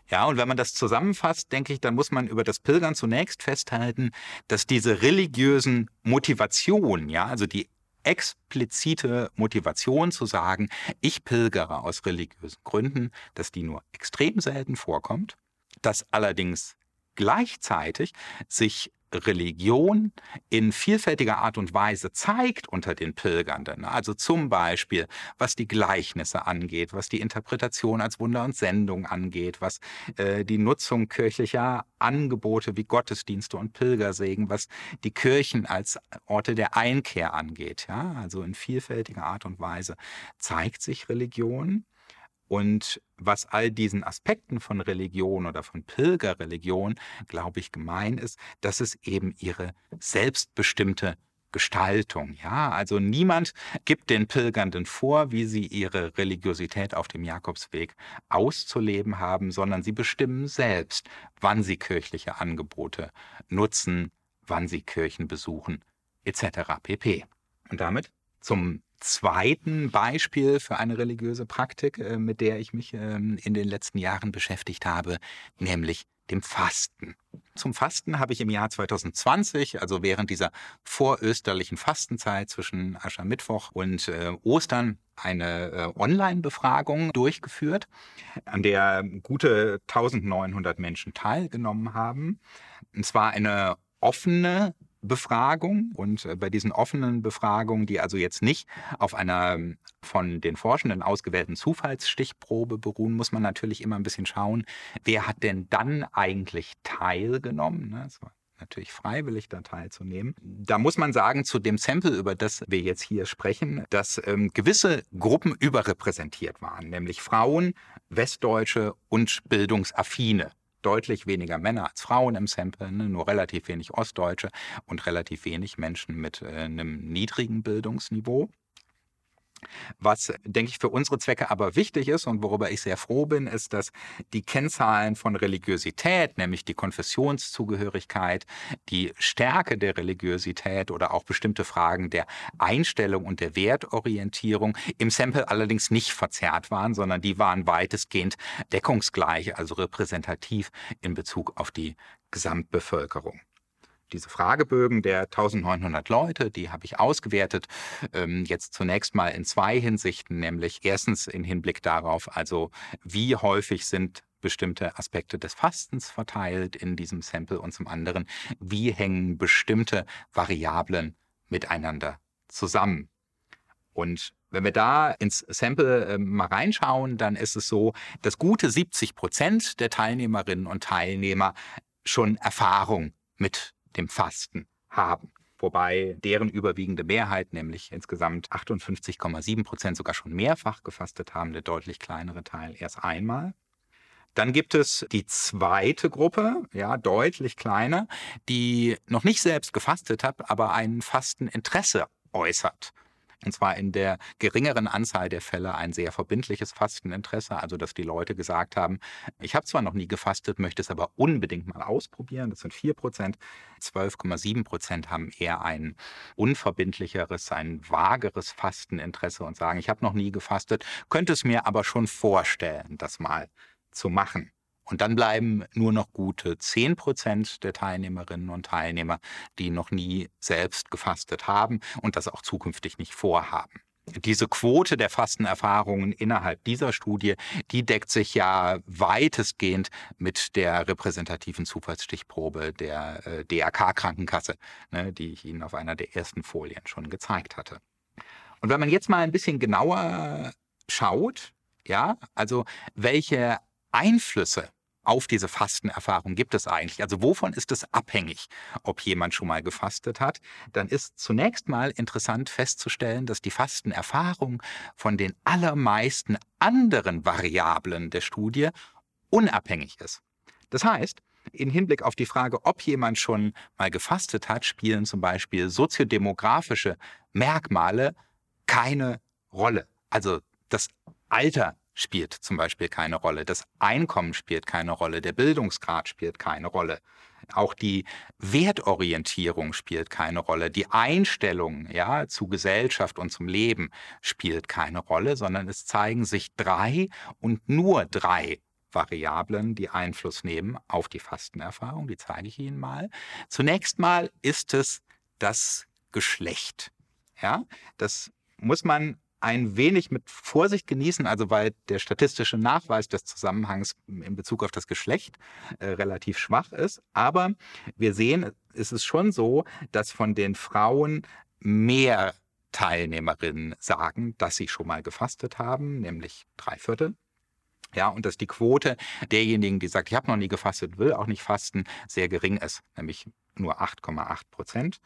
Ja, und wenn man das zusammenfasst, denke ich, dann muss man über das Pilgern zunächst festhalten, dass diese religiösen Motivationen, ja, also die explizite Motivation zu sagen, ich pilgere aus religiösen Gründen, dass die nur extrem selten vorkommt, dass allerdings gleichzeitig sich Religion in vielfältiger Art und Weise zeigt unter den Pilgernden. Also zum Beispiel, was die Gleichnisse angeht, was die Interpretation als Wunder und Sendung angeht, was äh, die Nutzung kirchlicher Angebote wie Gottesdienste und Pilgersegen, was die Kirchen als Orte der Einkehr angeht. Ja? Also in vielfältiger Art und Weise zeigt sich Religion. Und was all diesen Aspekten von Religion oder von Pilgerreligion, glaube ich, gemein ist, dass es eben ihre selbstbestimmte Gestaltung. Ja, also niemand gibt den Pilgernden vor, wie sie ihre Religiosität auf dem Jakobsweg auszuleben haben, sondern sie bestimmen selbst, wann sie kirchliche Angebote nutzen, wann sie Kirchen besuchen, etc. pp. Und damit zum zweiten Beispiel für eine religiöse Praktik, äh, mit der ich mich ähm, in den letzten Jahren beschäftigt habe, nämlich dem Fasten. Zum Fasten habe ich im Jahr 2020, also während dieser vorösterlichen Fastenzeit zwischen Aschermittwoch und äh, Ostern, eine äh, Online-Befragung durchgeführt, an der gute 1900 Menschen teilgenommen haben. Und zwar eine offene Befragung und äh, bei diesen offenen Befragungen, die also jetzt nicht auf einer ähm, von den Forschenden ausgewählten Zufallsstichprobe beruhen, muss man natürlich immer ein bisschen schauen, wer hat denn dann eigentlich teilgenommen. Ne? Es war natürlich freiwillig da teilzunehmen. Da muss man sagen, zu dem Sample, über das wir jetzt hier sprechen, dass ähm, gewisse Gruppen überrepräsentiert waren, nämlich Frauen, Westdeutsche und Bildungsaffine deutlich weniger Männer als Frauen im Sample, ne? nur relativ wenig Ostdeutsche und relativ wenig Menschen mit äh, einem niedrigen Bildungsniveau. Was, denke ich, für unsere Zwecke aber wichtig ist und worüber ich sehr froh bin, ist, dass die Kennzahlen von Religiosität, nämlich die Konfessionszugehörigkeit, die Stärke der Religiosität oder auch bestimmte Fragen der Einstellung und der Wertorientierung im Sample allerdings nicht verzerrt waren, sondern die waren weitestgehend deckungsgleich, also repräsentativ in Bezug auf die Gesamtbevölkerung diese Fragebögen der 1900 Leute, die habe ich ausgewertet, ähm, jetzt zunächst mal in zwei Hinsichten, nämlich erstens in Hinblick darauf, also wie häufig sind bestimmte Aspekte des Fastens verteilt in diesem Sample und zum anderen, wie hängen bestimmte Variablen miteinander zusammen. Und wenn wir da ins Sample äh, mal reinschauen, dann ist es so, dass gute 70 Prozent der Teilnehmerinnen und Teilnehmer schon Erfahrung mit dem Fasten haben. Wobei deren überwiegende Mehrheit, nämlich insgesamt 58,7 Prozent, sogar schon mehrfach gefastet haben, der deutlich kleinere Teil erst einmal. Dann gibt es die zweite Gruppe, ja, deutlich kleiner, die noch nicht selbst gefastet hat, aber ein Fasteninteresse äußert. Und zwar in der geringeren Anzahl der Fälle ein sehr verbindliches Fasteninteresse, also dass die Leute gesagt haben, ich habe zwar noch nie gefastet, möchte es aber unbedingt mal ausprobieren. Das sind 4 Prozent. 12,7 Prozent haben eher ein unverbindlicheres, ein vageres Fasteninteresse und sagen, ich habe noch nie gefastet, könnte es mir aber schon vorstellen, das mal zu machen. Und dann bleiben nur noch gute 10 Prozent der Teilnehmerinnen und Teilnehmer, die noch nie selbst gefastet haben und das auch zukünftig nicht vorhaben diese Quote der Fastenerfahrungen innerhalb dieser Studie, die deckt sich ja weitestgehend mit der repräsentativen Zufallsstichprobe der äh, DRK-Krankenkasse, ne, die ich Ihnen auf einer der ersten Folien schon gezeigt hatte. Und wenn man jetzt mal ein bisschen genauer schaut, ja, also welche Einflüsse auf diese Fastenerfahrung gibt es eigentlich? Also wovon ist es abhängig, ob jemand schon mal gefastet hat? Dann ist zunächst mal interessant festzustellen, dass die Fastenerfahrung von den allermeisten anderen Variablen der Studie unabhängig ist. Das heißt, in Hinblick auf die Frage, ob jemand schon mal gefastet hat, spielen zum Beispiel soziodemografische Merkmale keine Rolle. Also das Alter spielt zum Beispiel keine Rolle. Das Einkommen spielt keine Rolle. Der Bildungsgrad spielt keine Rolle. Auch die Wertorientierung spielt keine Rolle. Die Einstellung ja, zu Gesellschaft und zum Leben spielt keine Rolle, sondern es zeigen sich drei und nur drei Variablen, die Einfluss nehmen auf die Fastenerfahrung. Die zeige ich Ihnen mal. Zunächst mal ist es das Geschlecht. Ja, das muss man ein wenig mit Vorsicht genießen, also weil der statistische Nachweis des Zusammenhangs in Bezug auf das Geschlecht äh, relativ schwach ist. Aber wir sehen, es ist schon so, dass von den Frauen mehr Teilnehmerinnen sagen, dass sie schon mal gefastet haben, nämlich drei Viertel. Ja, und dass die Quote derjenigen, die sagt, ich habe noch nie gefastet, will auch nicht fasten, sehr gering ist, nämlich nur 8,8 Prozent.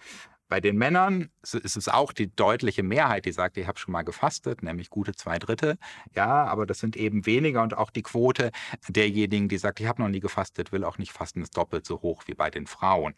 Bei den Männern ist es auch die deutliche Mehrheit, die sagt, ich habe schon mal gefastet, nämlich gute zwei Drittel. Ja, aber das sind eben weniger und auch die Quote derjenigen, die sagt, ich habe noch nie gefastet, will auch nicht fasten, ist doppelt so hoch wie bei den Frauen.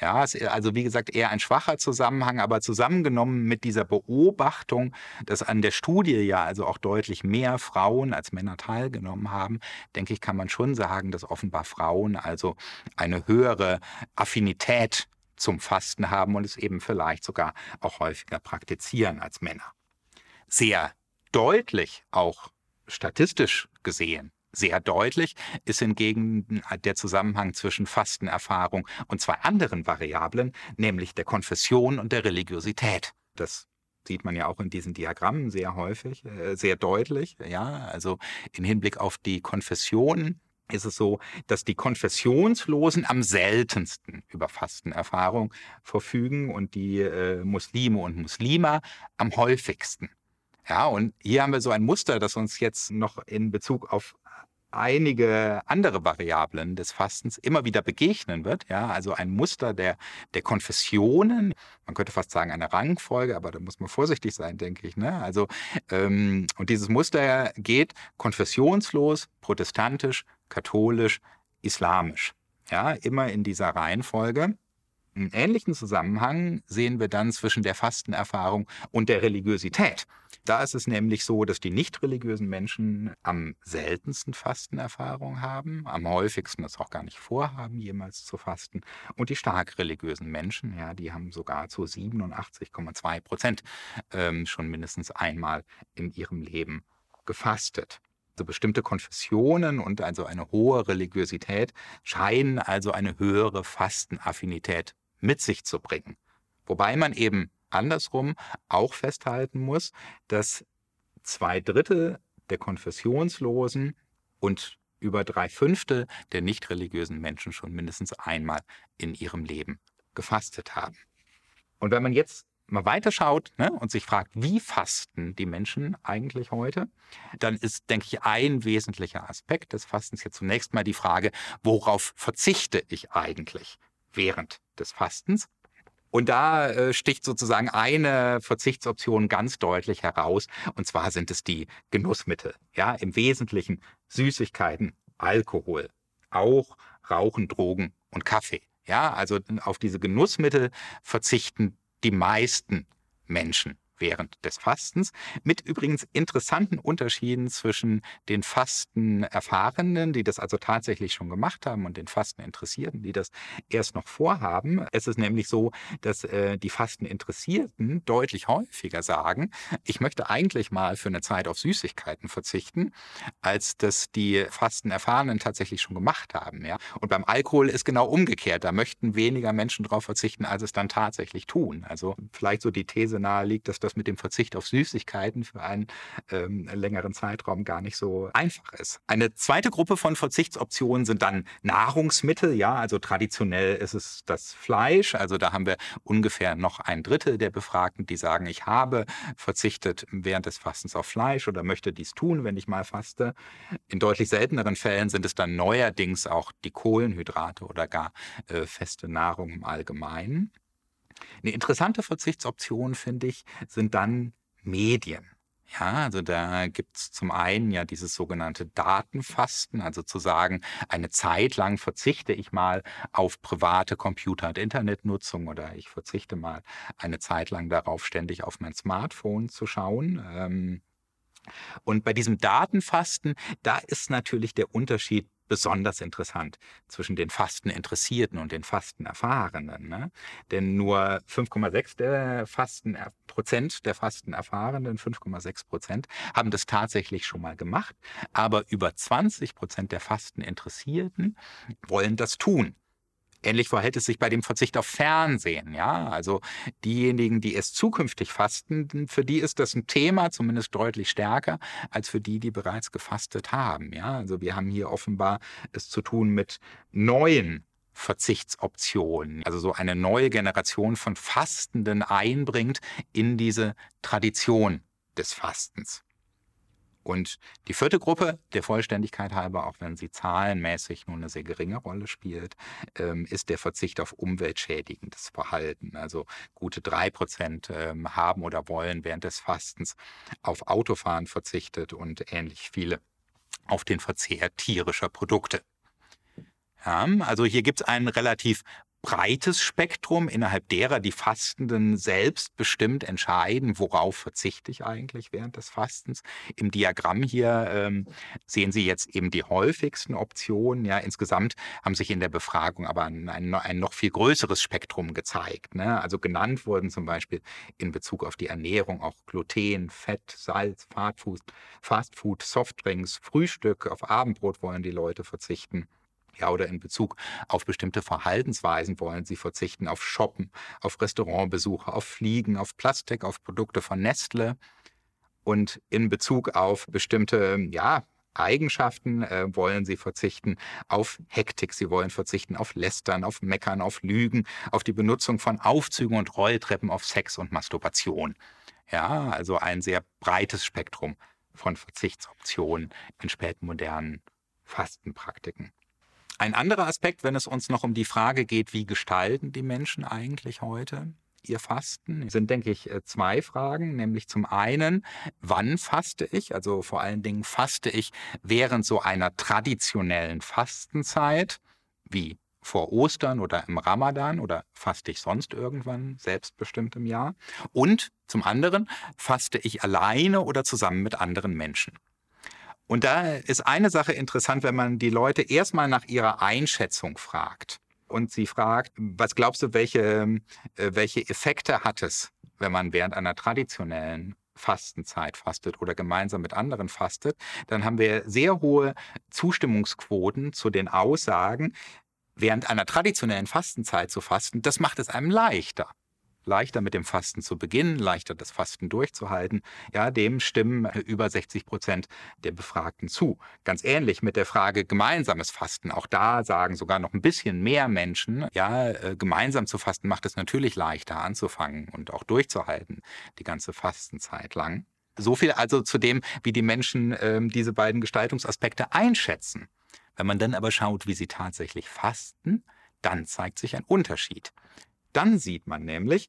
Ja, also wie gesagt eher ein schwacher Zusammenhang, aber zusammengenommen mit dieser Beobachtung, dass an der Studie ja also auch deutlich mehr Frauen als Männer teilgenommen haben, denke ich, kann man schon sagen, dass offenbar Frauen also eine höhere Affinität zum Fasten haben und es eben vielleicht sogar auch häufiger praktizieren als Männer. Sehr deutlich, auch statistisch gesehen, sehr deutlich ist hingegen der Zusammenhang zwischen Fastenerfahrung und zwei anderen Variablen, nämlich der Konfession und der Religiosität. Das sieht man ja auch in diesen Diagrammen sehr häufig, äh, sehr deutlich. Ja, also in Hinblick auf die Konfession ist es so, dass die Konfessionslosen am seltensten über Fastenerfahrung verfügen und die äh, Muslime und Muslime am häufigsten. Ja, und hier haben wir so ein Muster, das uns jetzt noch in Bezug auf einige andere Variablen des Fastens immer wieder begegnen wird. Ja, also ein Muster der, der Konfessionen. Man könnte fast sagen eine Rangfolge, aber da muss man vorsichtig sein, denke ich. Ne? Also, ähm, und dieses Muster geht konfessionslos, protestantisch, katholisch, islamisch. Ja, immer in dieser Reihenfolge. Einen ähnlichen Zusammenhang sehen wir dann zwischen der Fastenerfahrung und der Religiosität. Da ist es nämlich so, dass die nicht religiösen Menschen am seltensten Fastenerfahrung haben, am häufigsten es auch gar nicht vorhaben, jemals zu fasten. Und die stark religiösen Menschen, ja, die haben sogar zu 87,2 Prozent ähm, schon mindestens einmal in ihrem Leben gefastet. Also bestimmte Konfessionen und also eine hohe Religiosität scheinen also eine höhere Fastenaffinität mit sich zu bringen. Wobei man eben andersrum auch festhalten muss, dass zwei Drittel der Konfessionslosen und über drei Fünftel der nicht religiösen Menschen schon mindestens einmal in ihrem Leben gefastet haben. Und wenn man jetzt mal weiterschaut ne, und sich fragt, wie fasten die Menschen eigentlich heute, dann ist, denke ich, ein wesentlicher Aspekt des Fastens jetzt zunächst mal die Frage, worauf verzichte ich eigentlich während des Fastens? Und da äh, sticht sozusagen eine Verzichtsoption ganz deutlich heraus, und zwar sind es die Genussmittel. Ja, im Wesentlichen Süßigkeiten, Alkohol, auch Rauchen, Drogen und Kaffee. Ja, also auf diese Genussmittel verzichten die meisten Menschen während des Fastens, mit übrigens interessanten Unterschieden zwischen den Fastenerfahrenen, die das also tatsächlich schon gemacht haben, und den Fasteninteressierten, die das erst noch vorhaben. Es ist nämlich so, dass äh, die Fasteninteressierten deutlich häufiger sagen, ich möchte eigentlich mal für eine Zeit auf Süßigkeiten verzichten, als dass die Fastenerfahrenen tatsächlich schon gemacht haben. Ja? Und beim Alkohol ist genau umgekehrt. Da möchten weniger Menschen darauf verzichten, als es dann tatsächlich tun. Also vielleicht so die These nahe liegt, dass das mit dem Verzicht auf Süßigkeiten für einen ähm, längeren Zeitraum gar nicht so einfach ist. Eine zweite Gruppe von Verzichtsoptionen sind dann Nahrungsmittel. Ja, also traditionell ist es das Fleisch. Also da haben wir ungefähr noch ein Drittel der Befragten, die sagen, ich habe verzichtet während des Fastens auf Fleisch oder möchte dies tun, wenn ich mal faste. In deutlich selteneren Fällen sind es dann neuerdings auch die Kohlenhydrate oder gar äh, feste Nahrung im Allgemeinen. Eine interessante Verzichtsoption, finde ich, sind dann Medien. Ja, also da gibt es zum einen ja dieses sogenannte Datenfasten, also zu sagen, eine Zeit lang verzichte ich mal auf private Computer- und Internetnutzung oder ich verzichte mal eine Zeit lang darauf, ständig auf mein Smartphone zu schauen. Ähm, und bei diesem Datenfasten, da ist natürlich der Unterschied besonders interessant zwischen den Fasteninteressierten und den Fastenerfahrenen. Ne? Denn nur 5,6 der Fasten Prozent der Fastenerfahrenen, 5,6 Prozent, haben das tatsächlich schon mal gemacht. Aber über 20 Prozent der Fasteninteressierten wollen das tun. Ähnlich verhält es sich bei dem Verzicht auf Fernsehen. Ja, also diejenigen, die es zukünftig fasten, für die ist das ein Thema, zumindest deutlich stärker als für die, die bereits gefastet haben. Ja, also wir haben hier offenbar es zu tun mit neuen Verzichtsoptionen, also so eine neue Generation von Fastenden einbringt in diese Tradition des Fastens. Und die vierte Gruppe, der Vollständigkeit halber, auch wenn sie zahlenmäßig nur eine sehr geringe Rolle spielt, ähm, ist der Verzicht auf umweltschädigendes Verhalten. Also gute drei Prozent ähm, haben oder wollen während des Fastens auf Autofahren verzichtet und ähnlich viele auf den Verzehr tierischer Produkte. Ja, also hier gibt es einen relativ breites Spektrum, innerhalb derer die Fastenden selbst bestimmt entscheiden, worauf verzichte ich eigentlich während des Fastens. Im Diagramm hier ähm, sehen Sie jetzt eben die häufigsten Optionen. Ja, insgesamt haben sich in der Befragung aber ein, ein, noch viel größeres Spektrum gezeigt. Ne? Also genannt wurden zum Beispiel in Bezug auf die Ernährung auch Gluten, Fett, Salz, Fastfood, Fastfood Softdrinks, Frühstück, auf Abendbrot wollen die Leute verzichten. Ja, oder in Bezug auf bestimmte Verhaltensweisen wollen sie verzichten auf Shoppen, auf Restaurantbesuche, auf Fliegen, auf Plastik, auf Produkte von Nestle. Und in Bezug auf bestimmte, ja, Eigenschaften äh, wollen sie verzichten auf Hektik, sie wollen verzichten auf Lästern, auf Meckern, auf Lügen, auf die Benutzung von Aufzügen und Rolltreppen, auf Sex und Masturbation. Ja, also ein sehr breites Spektrum von Verzichtsoptionen in spätmodernen Fastenpraktiken. Ein anderer Aspekt, wenn es uns noch um die Frage geht, wie gestalten die Menschen eigentlich heute ihr Fasten, sind, denke ich, äh, zwei Fragen. Nämlich zum einen, wann faste ich? Also vor allen Dingen faste ich während so einer traditionellen Fastenzeit, wie vor Ostern oder im Ramadan oder faste ich sonst irgendwann selbstbestimmt im Jahr? Und zum anderen, faste ich alleine oder zusammen mit anderen Menschen? Und da ist eine Sache interessant, wenn man die Leute erstmal nach ihrer Einschätzung fragt und sie fragt, was glaubst du, welche, äh, welche Effekte hat es, wenn man während einer traditionellen Fastenzeit fastet oder gemeinsam mit anderen fastet, dann haben wir sehr hohe Zustimmungsquoten zu den Aussagen, während einer traditionellen Fastenzeit zu fasten, das macht es einem leichter leichter mit dem Fasten zu beginnen, leichter das Fasten durchzuhalten, ja, dem stimmen äh, über 60 Prozent der Befragten zu. Ganz ähnlich mit der Frage gemeinsames Fasten. Auch da sagen sogar noch ein bisschen mehr Menschen, ja, äh, gemeinsam zu fasten macht es natürlich leichter anzufangen und auch durchzuhalten, die ganze Fastenzeit lang. So viel also zu dem, wie die Menschen äh, diese beiden Gestaltungsaspekte einschätzen. Wenn man dann aber schaut, wie sie tatsächlich fasten, dann zeigt sich ein Unterschied. Dann sieht man nämlich,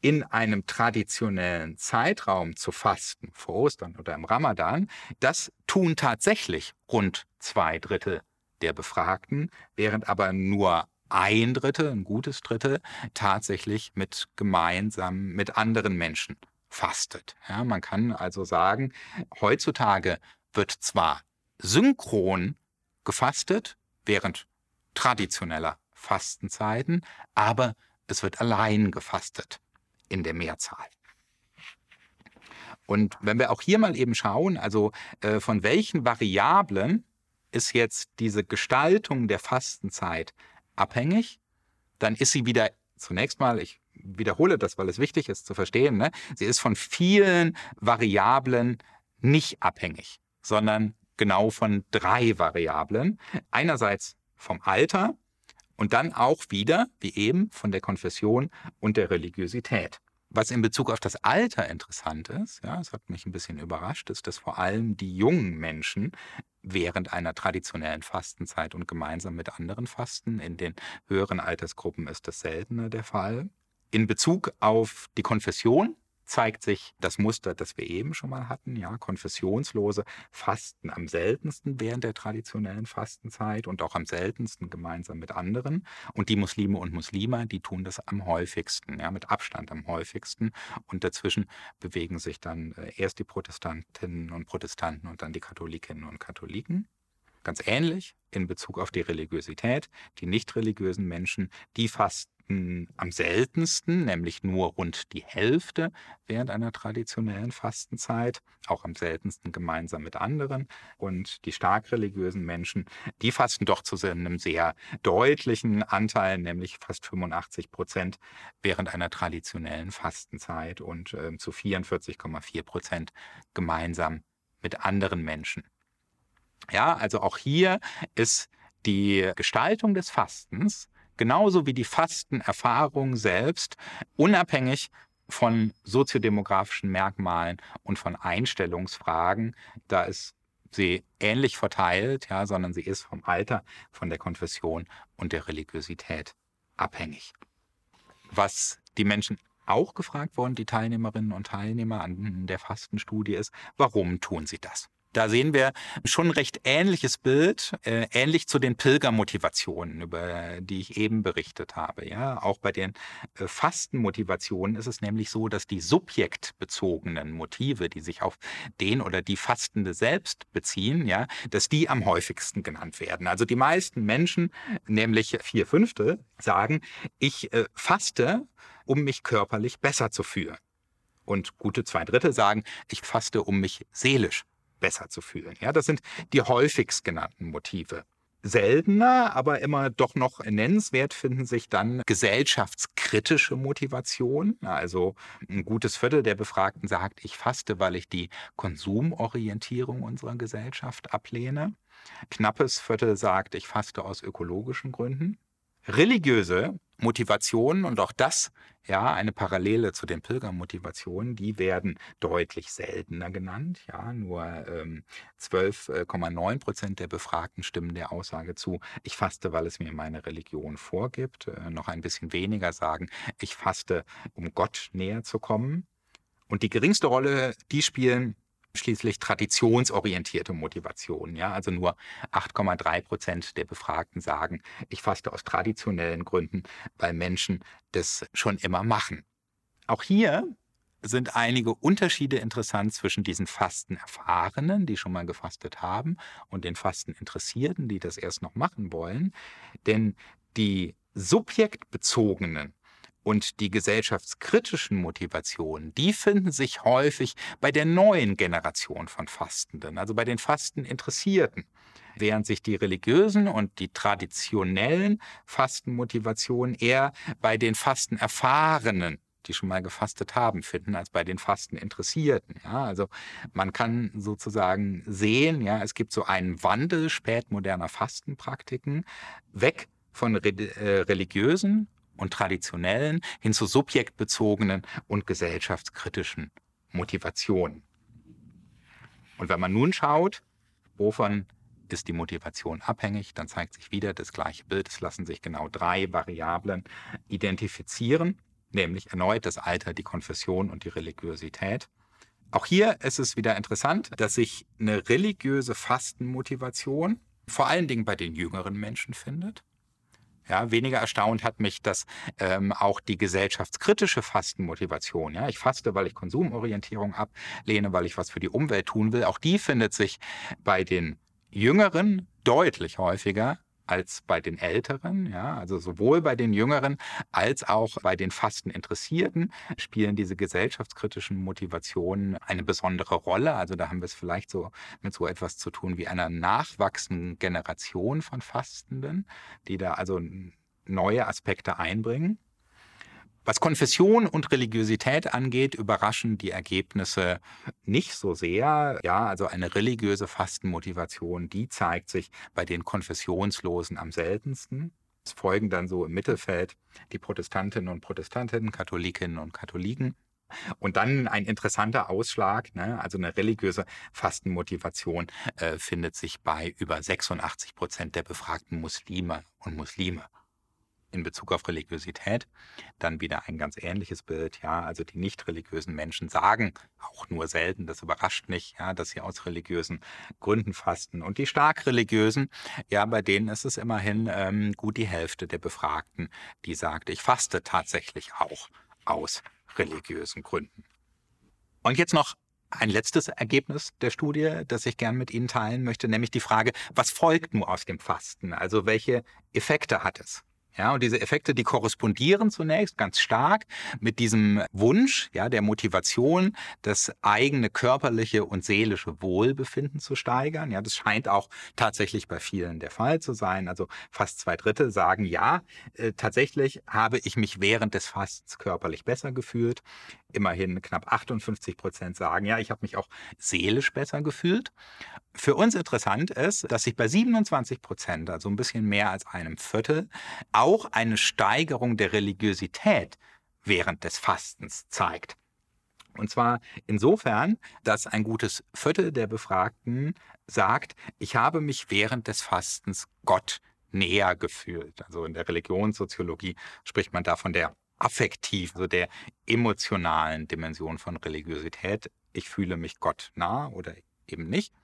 in einem traditionellen Zeitraum zu fasten, vor Ostern oder im Ramadan, das tun tatsächlich rund zwei Drittel der Befragten, während aber nur ein Drittel, ein gutes Drittel, tatsächlich mit gemeinsam mit anderen Menschen fastet. Ja, man kann also sagen, heutzutage wird zwar synchron gefastet, während traditioneller Fastenzeiten, aber es wird allein gefastet in der Mehrzahl. Und wenn wir auch hier mal eben schauen, also äh, von welchen Variablen ist jetzt diese Gestaltung der Fastenzeit abhängig, dann ist sie wieder zunächst mal, ich wiederhole das, weil es wichtig ist zu verstehen, ne? sie ist von vielen Variablen nicht abhängig, sondern genau von drei Variablen. Einerseits vom Alter und dann auch wieder, wie eben, von der Konfession und der Religiosität. Was in Bezug auf das Alter interessant ist, ja, es hat mich ein bisschen überrascht, ist, dass vor allem die jungen Menschen während einer traditionellen Fastenzeit und gemeinsam mit anderen Fasten, in den höheren Altersgruppen ist das seltener der Fall. In Bezug auf die Konfession zeigt sich das Muster, das wir eben schon mal hatten. Ja, konfessionslose fasten am seltensten während der traditionellen Fastenzeit und auch am seltensten gemeinsam mit anderen. Und die Muslime und Muslime, die tun das am häufigsten, ja, mit Abstand am häufigsten. Und dazwischen bewegen sich dann äh, erst die Protestantinnen und Protestanten und dann die Katholikinnen und Katholiken. Ganz ähnlich in Bezug auf die Religiosität. Die nicht religiösen Menschen, die fasten am seltensten, nämlich nur rund die Hälfte während einer traditionellen Fastenzeit, auch am seltensten gemeinsam mit anderen. Und die stark religiösen Menschen, die fasten doch zu einem sehr deutlichen Anteil, nämlich fast 85 Prozent während einer traditionellen Fastenzeit und äh, zu 44,4 Prozent gemeinsam mit anderen Menschen. Ja, also auch hier ist die Gestaltung des Fastens genauso wie die Fastenerfahrung selbst, unabhängig von soziodemografischen Merkmalen und von Einstellungsfragen. Da ist sie ähnlich verteilt, ja, sondern sie ist vom Alter, von der Konfession und der Religiosität abhängig. Was die Menschen auch gefragt worden, die Teilnehmerinnen und Teilnehmer an der Fastenstudie ist, warum tun sie das? Da sehen wir schon ein recht ähnliches Bild, äh, ähnlich zu den Pilgermotivationen, über die ich eben berichtet habe. Ja, auch bei den äh, Fastenmotivationen ist es nämlich so, dass die subjektbezogenen Motive, die sich auf den oder die Fastende selbst beziehen, ja, dass die am häufigsten genannt werden. Also die meisten Menschen, nämlich vier Fünfte, sagen, ich äh, faste, um mich körperlich besser zu fühlen. Und gute zwei Drittel sagen, ich faste, um mich seelisch besser zu fühlen. Ja, das sind die häufigst genannten Motive. Seltener, aber immer doch noch nennenswert finden sich dann gesellschaftskritische Motivationen. Also ein gutes Viertel der Befragten sagt, ich faste, weil ich die Konsumorientierung unserer Gesellschaft ablehne. Knappes Viertel sagt, ich faste aus ökologischen Gründen. Religiöse Motivationen und auch das, ja, eine Parallele zu den Pilgermotivationen, die werden deutlich seltener genannt. Ja, nur ähm, 12,9 Prozent der Befragten stimmen der Aussage zu, ich faste, weil es mir meine Religion vorgibt. Äh, noch ein bisschen weniger sagen, ich faste, um Gott näher zu kommen. Und die geringste Rolle, die spielen schließlich traditionsorientierte Motivation. Ja, also nur 8,3 Prozent der Befragten sagen, ich faste aus traditionellen Gründen, weil Menschen das schon immer machen. Auch hier sind einige Unterschiede interessant zwischen diesen Fastenerfahrenen, die schon mal gefastet haben, und den Fasteninteressierten, die das erst noch machen wollen. Denn die subjektbezogenen und die gesellschaftskritischen Motivationen, die finden sich häufig bei der neuen Generation von Fastenden, also bei den Fasteninteressierten. Während sich die religiösen und die traditionellen Fastenmotivationen eher bei den Fastenerfahrenen die schon mal gefastet haben, finden, als bei den Fasteninteressierten. Ja, also man kann sozusagen sehen, ja, es gibt so einen Wandel spätmoderner Fastenpraktiken weg von äh, religiösen und traditionellen hin zu subjektbezogenen und gesellschaftskritischen Motivationen. Und wenn man nun schaut, wovon ist die Motivation abhängig, dann zeigt sich wieder das gleiche Bild. Es lassen sich genau drei Variablen identifizieren, nämlich erneut das Alter, die Konfession und die Religiosität. Auch hier ist es wieder interessant, dass sich eine religiöse Fastenmotivation vor allen Dingen bei den jüngeren Menschen findet Ja, weniger erstaunt hat mich, dass ähm, auch die gesellschaftskritische Fastenmotivation, ja, ich faste, weil ich Konsumorientierung ablehne, weil ich was für die Umwelt tun will, auch die findet sich bei den Jüngeren deutlich häufiger als bei den Älteren. Ja, also sowohl bei den Jüngeren als auch bei den Fasteninteressierten spielen diese gesellschaftskritischen Motivationen eine besondere Rolle. Also da haben wir es vielleicht so mit so etwas zu tun wie einer nachwachsenden Generation von Fastenden, die da also neue Aspekte einbringen. Was Konfession und Religiosität angeht, überraschen die Ergebnisse nicht so sehr. Ja, also eine religiöse Fastenmotivation, die zeigt sich bei den Konfessionslosen am seltensten. Es folgen dann so im Mittelfeld die Protestantinnen und Protestantinnen, Katholikinnen und Katholiken. Und dann ein interessanter Ausschlag, ne? also eine religiöse Fastenmotivation äh, findet sich bei über 86 Prozent der befragten Muslime und Muslime in Bezug auf Religiosität dann wieder ein ganz ähnliches Bild. Ja, also die nicht religiösen Menschen sagen auch nur selten, das überrascht nicht, ja, dass sie aus religiösen Gründen fasten. Und die stark religiösen, ja, bei denen ist es immerhin ähm, gut die Hälfte der Befragten, die sagt, ich faste tatsächlich auch aus religiösen Gründen. Und jetzt noch ein letztes Ergebnis der Studie, das ich gern mit Ihnen teilen möchte, nämlich die Frage, was folgt nur aus dem Fasten? Also welche Effekte hat es? Ja, und diese Effekte, die korrespondieren zunächst ganz stark mit diesem Wunsch, ja, der Motivation, das eigene körperliche und seelische Wohlbefinden zu steigern. Ja, das scheint auch tatsächlich bei vielen der Fall zu sein. Also fast zwei Drittel sagen, ja, äh, tatsächlich habe ich mich während des Fastens körperlich besser gefühlt. Immerhin knapp 58 Prozent sagen, ja, ich habe mich auch seelisch besser gefühlt. Für uns interessant ist, dass sich bei 27 Prozent, also ein bisschen mehr als einem Viertel, auch eine Steigerung der Religiosität während des Fastens zeigt. Und zwar insofern, dass ein gutes Viertel der Befragten sagt, ich habe mich während des Fastens Gott näher gefühlt. Also in der Religionssoziologie spricht man da von der affektiv, also der emotionalen Dimension von Religiosität. Ich fühle mich Gott nah oder eben nicht.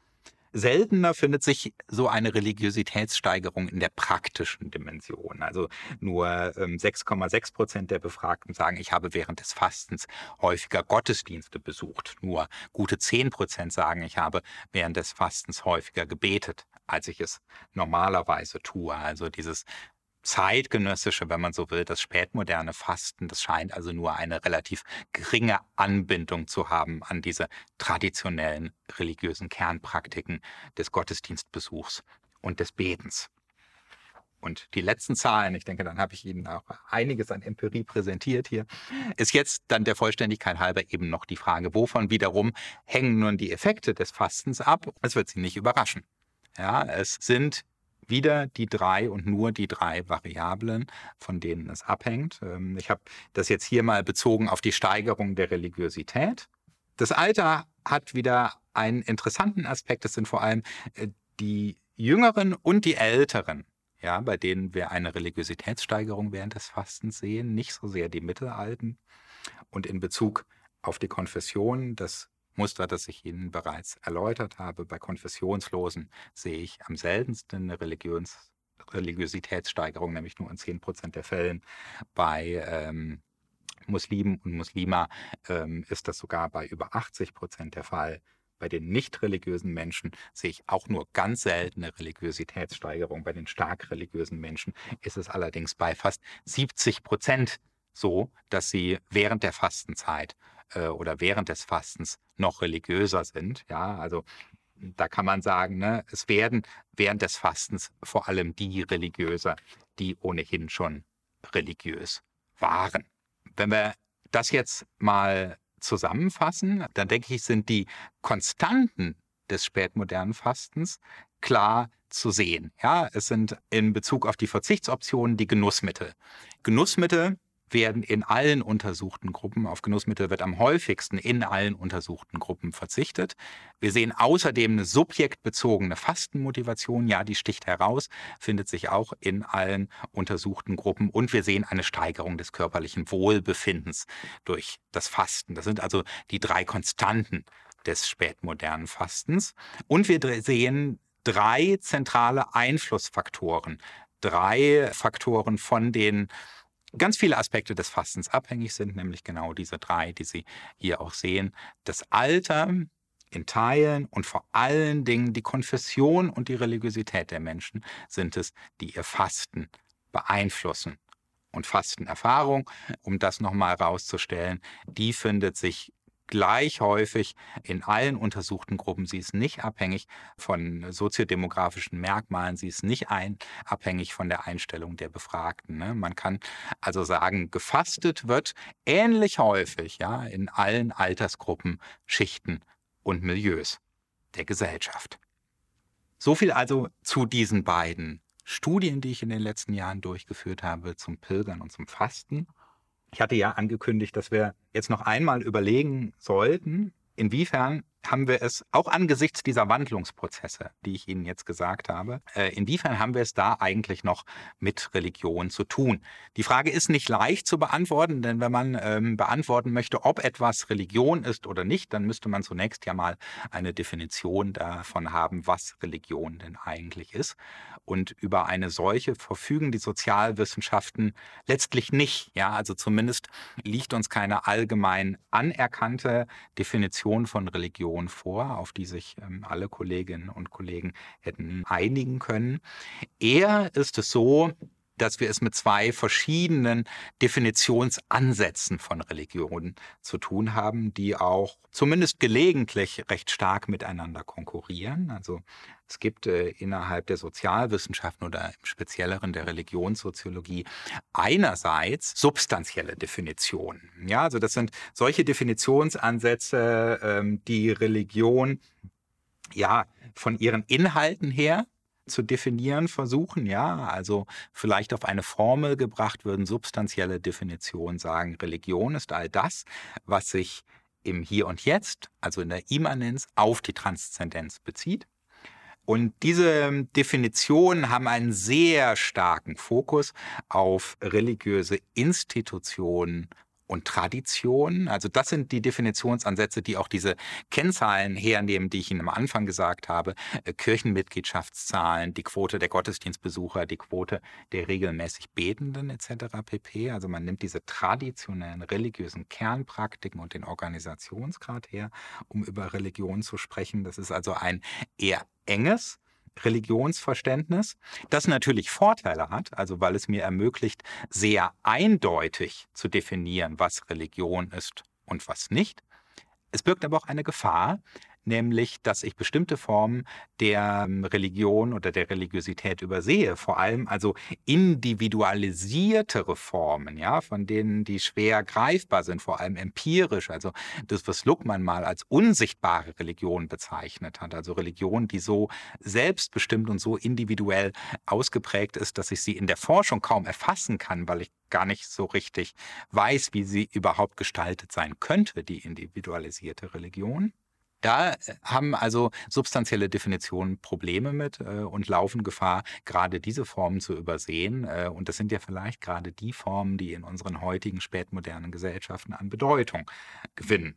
Seltener findet sich so eine Religiositätssteigerung in der praktischen Dimension. Also nur 6,6 ähm, Prozent der Befragten sagen, ich habe während des Fastens häufiger Gottesdienste besucht. Nur gute 10 Prozent sagen, ich habe während des Fastens häufiger gebetet, als ich es normalerweise tue. Also dieses zeitgenössische, wenn man so will, das spätmoderne Fasten, das scheint also nur eine relativ geringe Anbindung zu haben an diese traditionellen religiösen Kernpraktiken des Gottesdienstbesuchs und des Betens. Und die letzten Zahlen, ich denke, dann habe ich Ihnen auch einiges an Empirie präsentiert hier, ist jetzt dann der Vollständigkeit halber eben noch die Frage, wovon wiederum hängen nun die Effekte des Fastens ab? Es wird Sie nicht überraschen. Ja, es sind wieder die drei und nur die drei Variablen, von denen es abhängt. Ähm, ich habe das jetzt hier mal bezogen auf die Steigerung der Religiosität. Das Alter hat wieder einen interessanten Aspekt. Das sind vor allem äh, die Jüngeren und die Älteren, ja, bei denen wir eine Religiositätssteigerung während des Fastens sehen, nicht so sehr die Mittelalten. Und in Bezug auf die Konfession, das Muster, das ich Ihnen bereits erläutert habe. Bei Konfessionslosen sehe ich am seltensten eine Religions Religiositätssteigerung, nämlich nur in 10 Prozent der Fällen. Bei ähm, Muslimen und Muslima ähm, ist das sogar bei über 80 Prozent der Fall. Bei den nicht religiösen Menschen sehe ich auch nur ganz seltene Religiositätssteigerung. Bei den stark religiösen Menschen ist es allerdings bei fast 70 Prozent so, dass sie während der Fastenzeit äh, oder während des Fastens noch religiöser sind. Ja, also da kann man sagen, ne, es werden während des Fastens vor allem die religiöser, die ohnehin schon religiös waren. Wenn wir das jetzt mal zusammenfassen, dann denke ich, sind die Konstanten des spätmodernen Fastens klar zu sehen. Ja, es sind in Bezug auf die Verzichtsoptionen die Genussmittel. Genussmittel werden in allen untersuchten Gruppen, auf Genussmittel wird am häufigsten in allen untersuchten Gruppen verzichtet. Wir sehen außerdem eine subjektbezogene Fastenmotivation, ja, die sticht heraus, findet sich auch in allen untersuchten Gruppen. Und wir sehen eine Steigerung des körperlichen Wohlbefindens durch das Fasten. Das sind also die drei Konstanten des spätmodernen Fastens. Und wir sehen drei zentrale Einflussfaktoren drei Faktoren, von denen ganz viele Aspekte des Fastens abhängig sind, nämlich genau diese drei, die Sie hier auch sehen. Das Alter in Teilen und vor allen Dingen die Konfession und die Religiosität der Menschen sind es, die ihr Fasten beeinflussen. Und Fastenerfahrung, um das nochmal herauszustellen, die findet sich gleich häufig in allen untersuchten Gruppen. Sie ist nicht abhängig von soziodemografischen Merkmalen, sie ist nicht ein, abhängig von der Einstellung der Befragten. Ne? Man kann also sagen, gefastet wird ähnlich häufig ja, in allen Altersgruppen, Schichten und Milieus der Gesellschaft. So viel also zu diesen beiden Studien, die ich in den letzten Jahren durchgeführt habe, zum Pilgern und zum Fasten. Ich hatte ja angekündigt, dass wir jetzt noch einmal überlegen sollten, inwiefern haben wir es auch angesichts dieser Wandlungsprozesse, die ich Ihnen jetzt gesagt habe, äh, inwiefern haben wir es da eigentlich noch mit Religion zu tun? Die Frage ist nicht leicht zu beantworten, denn wenn man ähm, beantworten möchte, ob etwas Religion ist oder nicht, dann müsste man zunächst ja mal eine Definition davon haben, was Religion denn eigentlich ist. Und über eine solche verfügen die Sozialwissenschaften letztlich nicht. Ja, also zumindest liegt uns keine allgemein anerkannte Definition von Religion Definition vor, auf die sich ähm, alle Kolleginnen und Kollegen hätten einigen können. Eher ist es so, dass wir es mit zwei verschiedenen Definitionsansätzen von Religionen zu tun haben, die auch zumindest gelegentlich recht stark miteinander konkurrieren. Also es gibt äh, innerhalb der Sozialwissenschaften oder im Spezielleren der Religionssoziologie einerseits substanzielle Definitionen. Ja, also das sind solche Definitionsansätze, ähm, die Religion ja von ihren Inhalten her zu definieren versuchen, ja, also vielleicht auf eine Formel gebracht würden substanzielle Definitionen sagen, Religion ist all das, was sich im Hier und Jetzt, also in der Immanenz, auf die Transzendenz bezieht. Und diese Definitionen haben einen sehr starken Fokus auf religiöse Institutionen und Tradition. Also das sind die Definitionsansätze, die auch diese Kennzahlen hernehmen, die ich Ihnen am Anfang gesagt habe. Äh, Kirchenmitgliedschaftszahlen, die Quote der Gottesdienstbesucher, die Quote der regelmäßig Betenden etc. pp. Also man nimmt diese traditionellen religiösen Kernpraktiken und den Organisationsgrad her, um über Religion zu sprechen. Das ist also ein eher enges Religionsverständnis, das natürlich Vorteile hat, also weil es mir ermöglicht, sehr eindeutig zu definieren, was Religion ist und was nicht. Es birgt aber auch eine Gefahr, nämlich dass ich bestimmte Formen der ähm, Religion oder der Religiosität übersehe, vor allem also individualisiertere Formen, ja, von denen die schwer greifbar sind, vor allem empirisch, also das, was Luckmann mal als unsichtbare Religion bezeichnet hat, also Religion, die so selbstbestimmt und so individuell ausgeprägt ist, dass ich sie in der Forschung kaum erfassen kann, weil ich gar nicht so richtig weiß, wie sie überhaupt gestaltet sein könnte, die individualisierte Religion. Da äh, haben also substanzielle Definitionen Probleme mit äh, und laufen Gefahr, gerade diese Formen zu übersehen. Äh, und das sind ja vielleicht gerade die Formen, die in unseren heutigen spätmodernen Gesellschaften an Bedeutung gewinnen.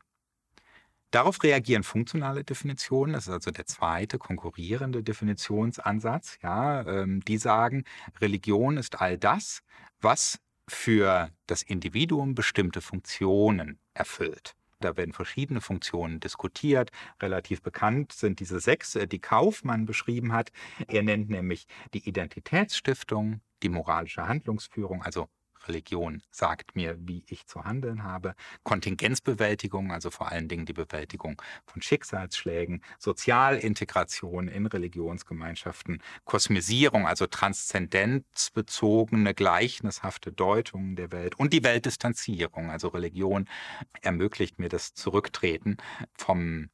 Darauf reagieren funktionale Definitionen, das ist also der zweite konkurrierende Definitionsansatz. Ja, ähm, die sagen, Religion ist all das, was für das Individuum bestimmte Funktionen erfüllt. Da werden verschiedene Funktionen diskutiert. Relativ bekannt sind diese sechs, äh, die Kaufmann beschrieben hat. Er nennt nämlich die Identitätsstiftung, die moralische Handlungsführung, also Religion sagt mir, wie ich zu handeln habe. Kontingenzbewältigung, also vor allen Dingen die Bewältigung von Schicksalsschlägen. Sozialintegration in Religionsgemeinschaften. Kosmisierung, also transzendenzbezogene, gleichnishafte Deutungen der Welt. Und die Weltdistanzierung, also Religion ermöglicht mir das Zurücktreten vom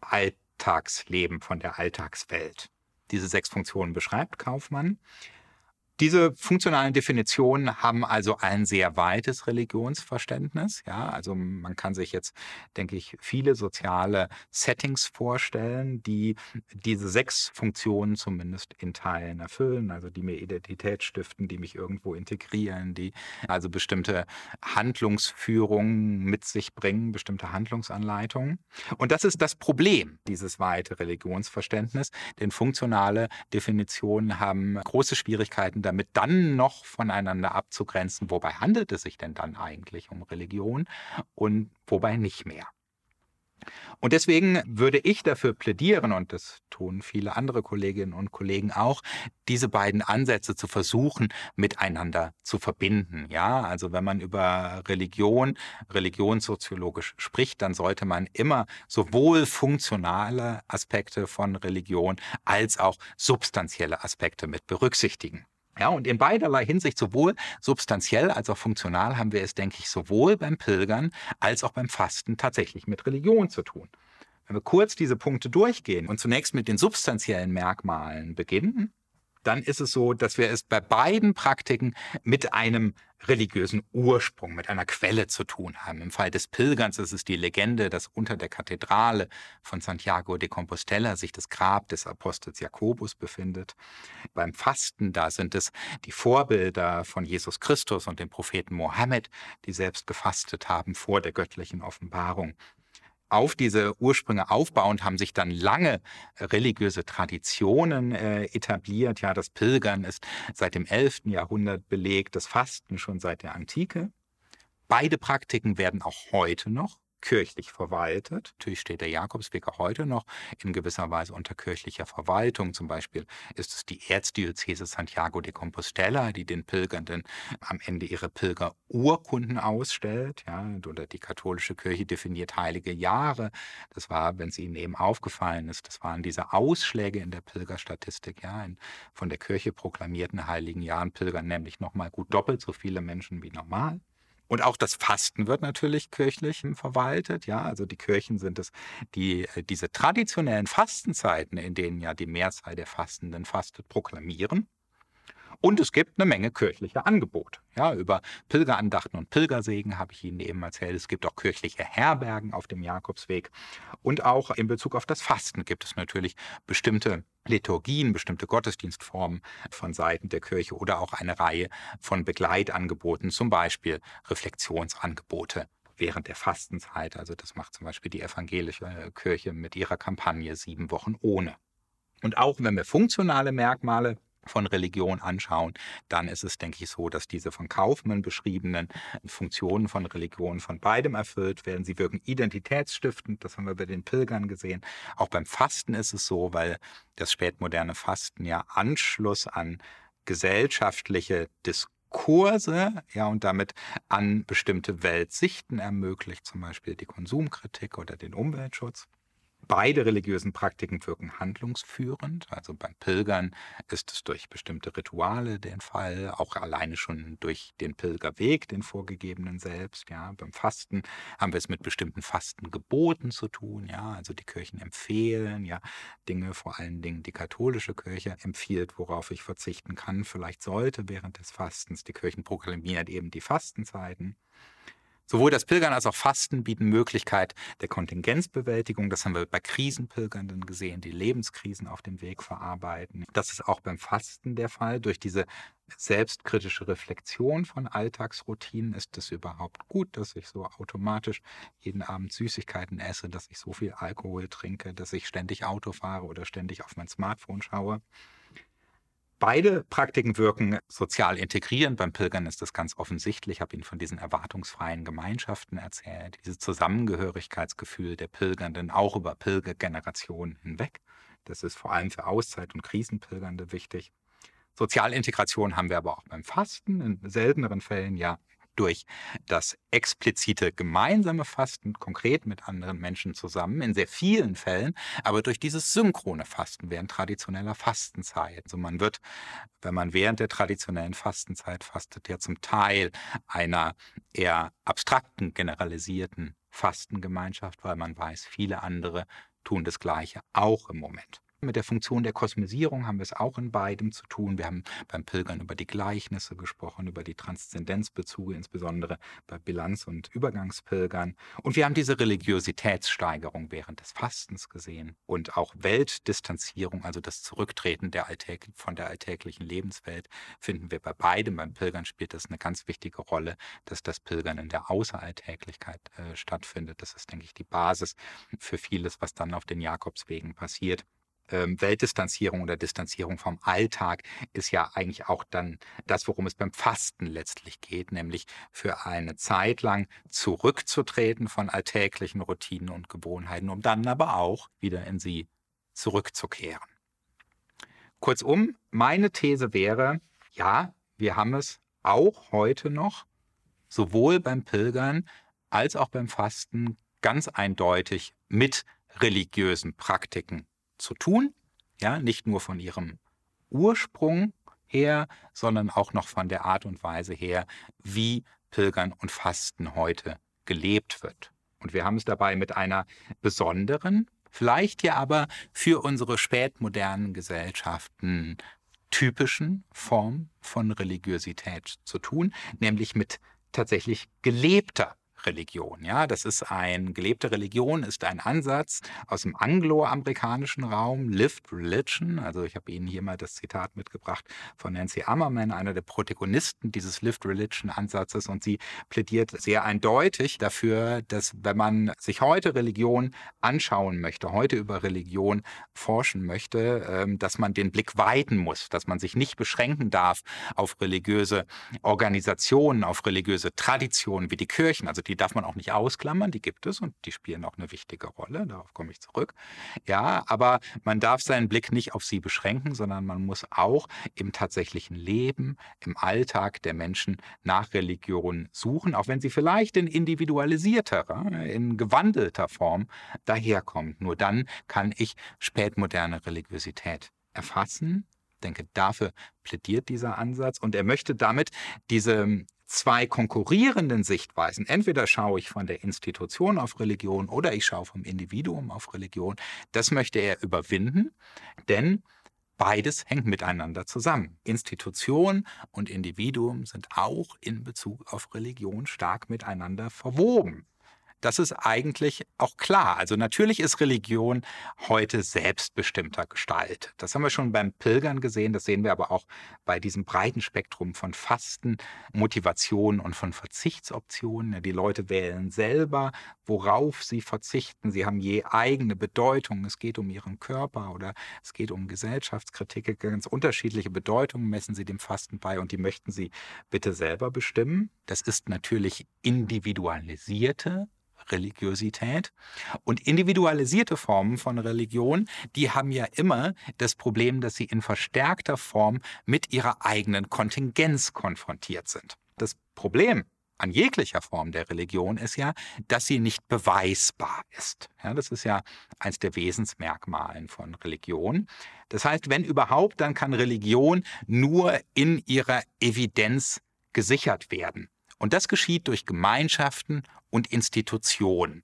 Alltagsleben, von der Alltagswelt. Diese sechs Funktionen beschreibt Kaufmann. Diese funktionalen Definitionen haben also ein sehr weites Religionsverständnis. Ja, also man kann sich jetzt, denke ich, viele soziale Settings vorstellen, die diese sechs Funktionen zumindest in Teilen erfüllen, also die mir Identität stiften, die mich irgendwo integrieren, die also bestimmte Handlungsführungen mit sich bringen, bestimmte Handlungsanleitungen. Und das ist das Problem, dieses weite Religionsverständnis, denn funktionale Definitionen haben große Schwierigkeiten damit dann noch voneinander abzugrenzen, wobei handelt es sich denn dann eigentlich um Religion und wobei nicht mehr. Und deswegen würde ich dafür plädieren, und das tun viele andere Kolleginnen und Kollegen auch, diese beiden Ansätze zu versuchen, miteinander zu verbinden. Ja, also wenn man über Religion, religionssoziologisch spricht, dann sollte man immer sowohl funktionale Aspekte von Religion als auch substanzielle Aspekte mit berücksichtigen. Ja, und in beiderlei Hinsicht, sowohl substanziell als auch funktional, haben wir es, denke ich, sowohl beim Pilgern als auch beim Fasten tatsächlich mit Religion zu tun. Wenn wir kurz diese Punkte durchgehen und zunächst mit den substanziellen Merkmalen beginnen, dann ist es so, dass wir es bei beiden Praktiken mit einem religiösen Ursprung, mit einer Quelle zu tun haben. Im Fall des Pilgerns ist es die Legende, dass unter der Kathedrale von Santiago de Compostela sich das Grab des Apostels Jakobus befindet. Beim Fasten, da sind es die Vorbilder von Jesus Christus und dem Propheten Mohammed, die selbst gefastet haben vor der göttlichen Offenbarung auf diese Ursprünge aufbauend haben sich dann lange religiöse Traditionen äh, etabliert. Ja, das Pilgern ist seit dem 11. Jahrhundert belegt, das Fasten schon seit der Antike. Beide Praktiken werden auch heute noch kirchlich verwaltet. Natürlich steht der Jakobsweg auch heute noch in gewisser Weise unter kirchlicher Verwaltung. Zum Beispiel ist es die Erzdiözese Santiago de Compostela, die den Pilgernden am Ende ihre Pilgerurkunden ausstellt. Ja, oder die katholische Kirche definiert heilige Jahre. Das war, wenn es Ihnen eben aufgefallen ist, das waren diese Ausschläge in der Pilgerstatistik. Ja, in von der Kirche proklamierten heiligen Jahren pilgern nämlich nochmal gut doppelt so viele Menschen wie normal. Und auch das Fasten wird natürlich kirchlich verwaltet. Ja, also die Kirchen sind es, die äh, diese traditionellen Fastenzeiten, in denen ja die Mehrzahl der Fastenden fastet, proklamieren. Und es gibt eine Menge kirchliche Angebote. Ja, über Pilgerandachten und Pilgersegen habe ich Ihnen eben erzählt. Es gibt auch kirchliche Herbergen auf dem Jakobsweg. Und auch in Bezug auf das Fasten gibt es natürlich bestimmte Liturgien, bestimmte Gottesdienstformen von Seiten der Kirche oder auch eine Reihe von Begleitangeboten, zum Beispiel Reflexionsangebote während der Fastenzeit. Also das macht zum Beispiel die evangelische Kirche mit ihrer Kampagne Sieben Wochen ohne. Und auch wenn wir funktionale Merkmale von Religion anschauen, dann ist es, denke ich, so, dass diese von Kaufmann beschriebenen Funktionen von Religion von beidem erfüllt werden. Sie wirken identitätsstiftend, das haben wir bei den Pilgern gesehen. Auch beim Fasten ist es so, weil das spätmoderne Fasten ja Anschluss an gesellschaftliche Diskurse, ja, und damit an bestimmte Weltsichten ermöglicht, zum Beispiel die Konsumkritik oder den Umweltschutz. Beide religiösen Praktiken wirken handlungsführend. Also beim Pilgern ist es durch bestimmte Rituale den Fall, auch alleine schon durch den Pilgerweg, den vorgegebenen selbst. Ja, beim Fasten haben wir es mit bestimmten Fastengeboten zu tun. Ja, also die Kirchen empfehlen ja Dinge, vor allen Dingen die katholische Kirche empfiehlt, worauf ich verzichten kann, vielleicht sollte während des Fastens. Die Kirchen proklamiert eben die Fastenzeiten. Sowohl das Pilgern als auch Fasten bieten Möglichkeit der Kontingenzbewältigung. Das haben wir bei Krisenpilgernden gesehen, die Lebenskrisen auf dem Weg verarbeiten. Das ist auch beim Fasten der Fall. Durch diese selbstkritische Reflexion von Alltagsroutinen ist es überhaupt gut, dass ich so automatisch jeden Abend Süßigkeiten esse, dass ich so viel Alkohol trinke, dass ich ständig Auto fahre oder ständig auf mein Smartphone schaue. Beide Praktiken wirken sozial integrierend. Beim Pilgern ist das ganz offensichtlich. Ich habe Ihnen von diesen erwartungsfreien Gemeinschaften erzählt. Dieses Zusammengehörigkeitsgefühl der Pilgernden auch über Pilgergenerationen hinweg. Das ist vor allem für Auszeit- und Krisenpilgernde wichtig. Sozialintegration haben wir aber auch beim Fasten, in selteneren Fällen ja durch das explizite gemeinsame Fasten, konkret mit anderen Menschen zusammen, in sehr vielen Fällen, aber durch dieses synchrone Fasten während traditioneller Fastenzeit. Also man wird, wenn man während der traditionellen Fastenzeit fastet, ja zum Teil einer eher abstrakten, generalisierten Fastengemeinschaft, weil man weiß, viele andere tun das Gleiche auch im Moment. Mit der Funktion der Kosmisierung haben wir es auch in beidem zu tun. Wir haben beim Pilgern über die Gleichnisse gesprochen, über die Transzendenzbezüge, insbesondere bei Bilanz- und Übergangspilgern. Und wir haben diese Religiositätssteigerung während des Fastens gesehen und auch Weltdistanzierung, also das Zurücktreten der von der alltäglichen Lebenswelt, finden wir bei beidem. Beim Pilgern spielt das eine ganz wichtige Rolle, dass das Pilgern in der Außeralltäglichkeit äh, stattfindet. Das ist, denke ich, die Basis für vieles, was dann auf den Jakobswegen passiert. Ähm, Weltdistanzierung oder Distanzierung vom Alltag ist ja eigentlich auch dann das, worum es beim Fasten letztlich geht, nämlich für eine Zeit lang zurückzutreten von alltäglichen Routinen und Gewohnheiten, um dann aber auch wieder in sie zurückzukehren. Kurzum, meine These wäre, ja, wir haben es auch heute noch, sowohl beim Pilgern als auch beim Fasten, ganz eindeutig mit religiösen Praktiken zu tun. Ja, nicht nur von ihrem Ursprung her, sondern auch noch von der Art und Weise her, wie Pilgern und Fasten heute gelebt wird. Und wir haben es dabei mit einer besonderen, vielleicht ja aber für unsere spätmodernen Gesellschaften typischen Form von Religiosität zu tun, nämlich mit tatsächlich gelebter Religion. Ja, das ist ein gelebte Religion, ist ein Ansatz aus dem angloamerikanischen Raum, Lived Religion. Also ich habe Ihnen hier mal das Zitat mitgebracht von Nancy Ammerman, einer der Protagonisten dieses Lived Religion Ansatzes. Und sie plädiert sehr eindeutig dafür, dass wenn man sich heute Religion anschauen möchte, heute über Religion forschen möchte, ähm, dass man den Blick weiten muss, dass man sich nicht beschränken darf auf religiöse Organisationen, auf religiöse Traditionen wie die Kirchen, also die die darf man auch nicht ausklammern, die gibt es und die spielen auch eine wichtige Rolle, darauf komme ich zurück. Ja, aber man darf seinen Blick nicht auf sie beschränken, sondern man muss auch im tatsächlichen Leben, im Alltag der Menschen nach Religion suchen, auch wenn sie vielleicht in individualisierter, in gewandelter Form daherkommt. Nur dann kann ich spätmoderne Religiosität erfassen, denke, dafür plädiert dieser Ansatz und er möchte damit diese zwei konkurrierenden Sichtweisen, entweder schaue ich von der Institution auf Religion oder ich schaue vom Individuum auf Religion, das möchte er überwinden, denn beides hängt miteinander zusammen. Institution und Individuum sind auch in Bezug auf Religion stark miteinander verwoben. Das ist eigentlich auch klar. Also natürlich ist Religion heute selbstbestimmter Gestalt. Das haben wir schon beim Pilgern gesehen, das sehen wir aber auch bei diesem breiten Spektrum von Fasten, Motivation und von Verzichtsoptionen. Die Leute wählen selber, worauf sie verzichten. Sie haben je eigene Bedeutung. Es geht um ihren Körper oder es geht um Gesellschaftskritik. Ganz unterschiedliche Bedeutungen messen sie dem Fasten bei und die möchten sie bitte selber bestimmen. Das ist natürlich individualisierte Religiosität. Und individualisierte Formen von Religion, die haben ja immer das Problem, dass sie in verstärkter Form mit ihrer eigenen Kontingenz konfrontiert sind. Das Problem an jeglicher Form der Religion ist ja, dass sie nicht beweisbar ist. Ja, das ist ja eins der Wesensmerkmalen von Religion. Das heißt, wenn überhaupt, dann kann Religion nur in ihrer Evidenz gesichert werden. Und das geschieht durch Gemeinschaften und Institutionen.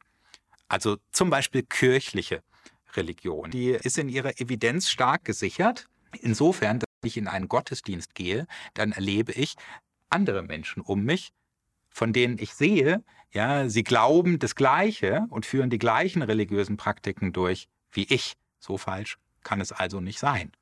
Also zum Beispiel kirchliche Religion. Die ist in ihrer Evidenz stark gesichert. Insofern, dass ich in einen Gottesdienst gehe, dann erlebe ich andere Menschen um mich, von denen ich sehe, ja, sie glauben das Gleiche und führen die gleichen religiösen Praktiken durch wie ich. So falsch kann es also nicht sein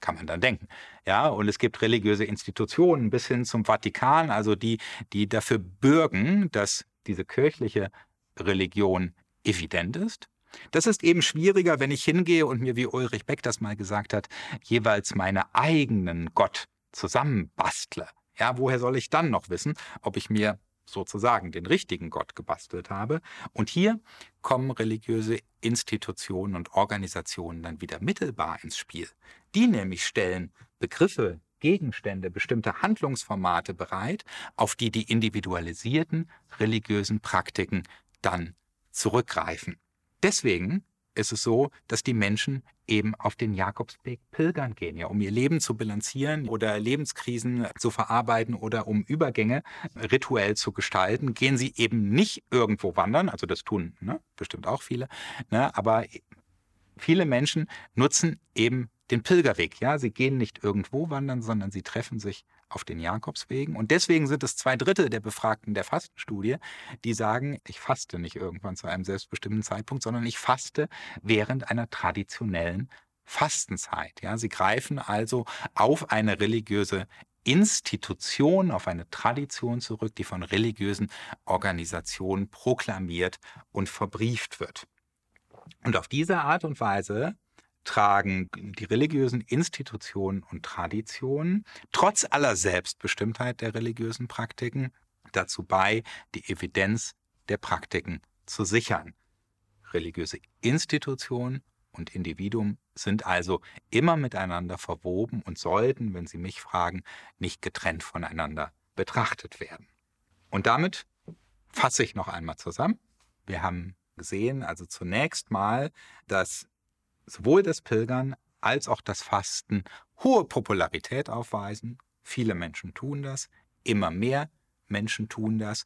kann man dann denken. Ja, und es gibt religiöse Institutionen bis hin zum Vatikan, also die, die dafür bürgen, dass diese kirchliche Religion evident ist. Das ist eben schwieriger, wenn ich hingehe und mir, wie Ulrich Beck das mal gesagt hat, jeweils meine eigenen Gott zusammenbastle. Ja, woher soll ich dann noch wissen, ob ich mir sozusagen den richtigen Gott gebastelt habe. Und hier kommen religiöse Institutionen und Organisationen dann wieder mittelbar ins Spiel. Die nämlich stellen Begriffe, Gegenstände, bestimmte Handlungsformate bereit, auf die die individualisierten religiösen Praktiken dann zurückgreifen. Deswegen ist es so, dass die Menschen eben auf den Jakobsweg pilgern gehen, ja, um ihr Leben zu bilanzieren oder Lebenskrisen zu verarbeiten oder um Übergänge rituell zu gestalten, gehen sie eben nicht irgendwo wandern, also das tun ne, bestimmt auch viele, ne, aber viele Menschen nutzen eben den Pilgerweg. Ja, sie gehen nicht irgendwo wandern, sondern sie treffen sich auf den Jakobswegen. Und deswegen sind es zwei Drittel der Befragten der Fastenstudie, die sagen, ich faste nicht irgendwann zu einem selbstbestimmten Zeitpunkt, sondern ich faste während einer traditionellen Fastenzeit. Ja, sie greifen also auf eine religiöse Institution, auf eine Tradition zurück, die von religiösen Organisationen proklamiert und verbrieft wird. Und auf diese Art und Weise tragen die religiösen Institutionen und Traditionen trotz aller Selbstbestimmtheit der religiösen Praktiken dazu bei, die Evidenz der Praktiken zu sichern. Religiöse Institutionen und Individuum sind also immer miteinander verwoben und sollten, wenn Sie mich fragen, nicht getrennt voneinander betrachtet werden. Und damit fasse ich noch einmal zusammen. Wir haben gesehen, also zunächst mal, dass sowohl das Pilgern als auch das Fasten hohe Popularität aufweisen. Viele Menschen tun das, immer mehr Menschen tun das,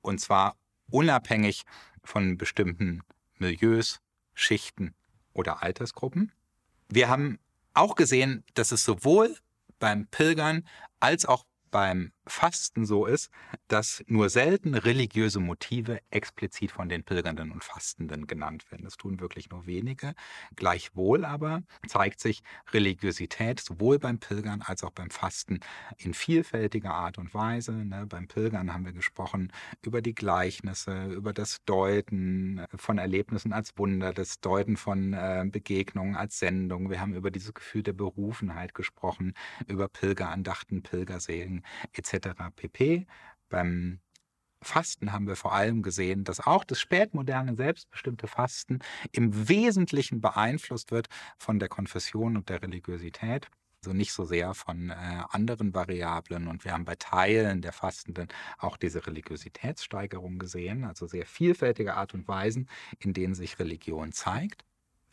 und zwar unabhängig von bestimmten Milieus, Schichten oder Altersgruppen. Wir haben auch gesehen, dass es sowohl beim Pilgern als auch beim Fasten so ist, dass nur selten religiöse Motive explizit von den Pilgernden und Fastenden genannt werden. Das tun wirklich nur wenige. Gleichwohl aber zeigt sich Religiosität sowohl beim Pilgern als auch beim Fasten in vielfältiger Art und Weise. Ne? Beim Pilgern haben wir gesprochen über die Gleichnisse, über das Deuten von Erlebnissen als Wunder, das Deuten von äh, Begegnungen als Sendung. Wir haben über dieses Gefühl der Berufenheit gesprochen, über Pilgerandachten, Pilgerseelen etc. pp. Beim Fasten haben wir vor allem gesehen, dass auch das spätmoderne selbstbestimmte Fasten im Wesentlichen beeinflusst wird von der Konfession und der Religiosität. Also nicht so sehr von äh, anderen Variablen. Und wir haben bei Teilen der Fastenden auch diese Religiositätssteigerung gesehen, also sehr vielfältige Art und Weisen, in denen sich Religion zeigt.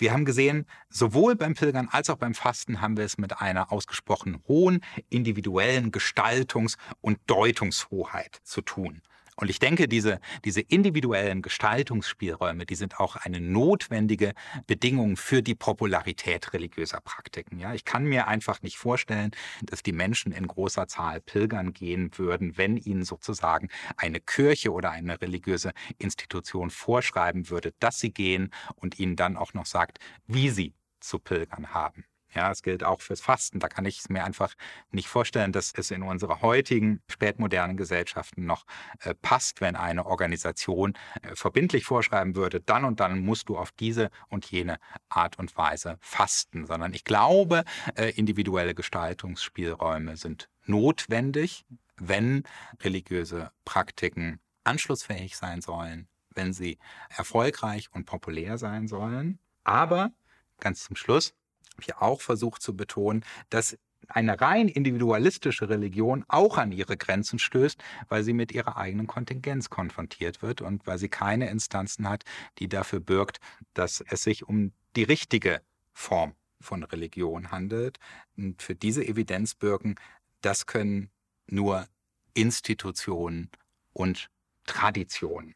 Wir haben gesehen, sowohl beim Pilgern als auch beim Fasten haben wir es mit einer ausgesprochen hohen individuellen Gestaltungs- und Deutungshoheit zu tun. Und ich denke, diese, diese individuellen Gestaltungsspielräume, die sind auch eine notwendige Bedingung für die Popularität religiöser Praktiken. Ja, ich kann mir einfach nicht vorstellen, dass die Menschen in großer Zahl pilgern gehen würden, wenn ihnen sozusagen eine Kirche oder eine religiöse Institution vorschreiben würde, dass sie gehen und ihnen dann auch noch sagt, wie sie zu pilgern haben. Ja, es gilt auch fürs Fasten. Da kann ich es mir einfach nicht vorstellen, dass es in unsere heutigen spätmodernen Gesellschaften noch äh, passt, wenn eine Organisation äh, verbindlich vorschreiben würde, dann und dann musst du auf diese und jene Art und Weise fasten, sondern ich glaube, äh, individuelle Gestaltungsspielräume sind notwendig, wenn religiöse Praktiken anschlussfähig sein sollen, wenn sie erfolgreich und populär sein sollen. Aber ganz zum Schluss habe ich auch versucht zu betonen, dass eine rein individualistische Religion auch an ihre Grenzen stößt, weil sie mit ihrer eigenen Kontingenz konfrontiert wird und weil sie keine Instanzen hat, die dafür bürgt, dass es sich um die richtige Form von Religion handelt. Und für diese Evidenz bürgen, das können nur Institutionen und Traditionen.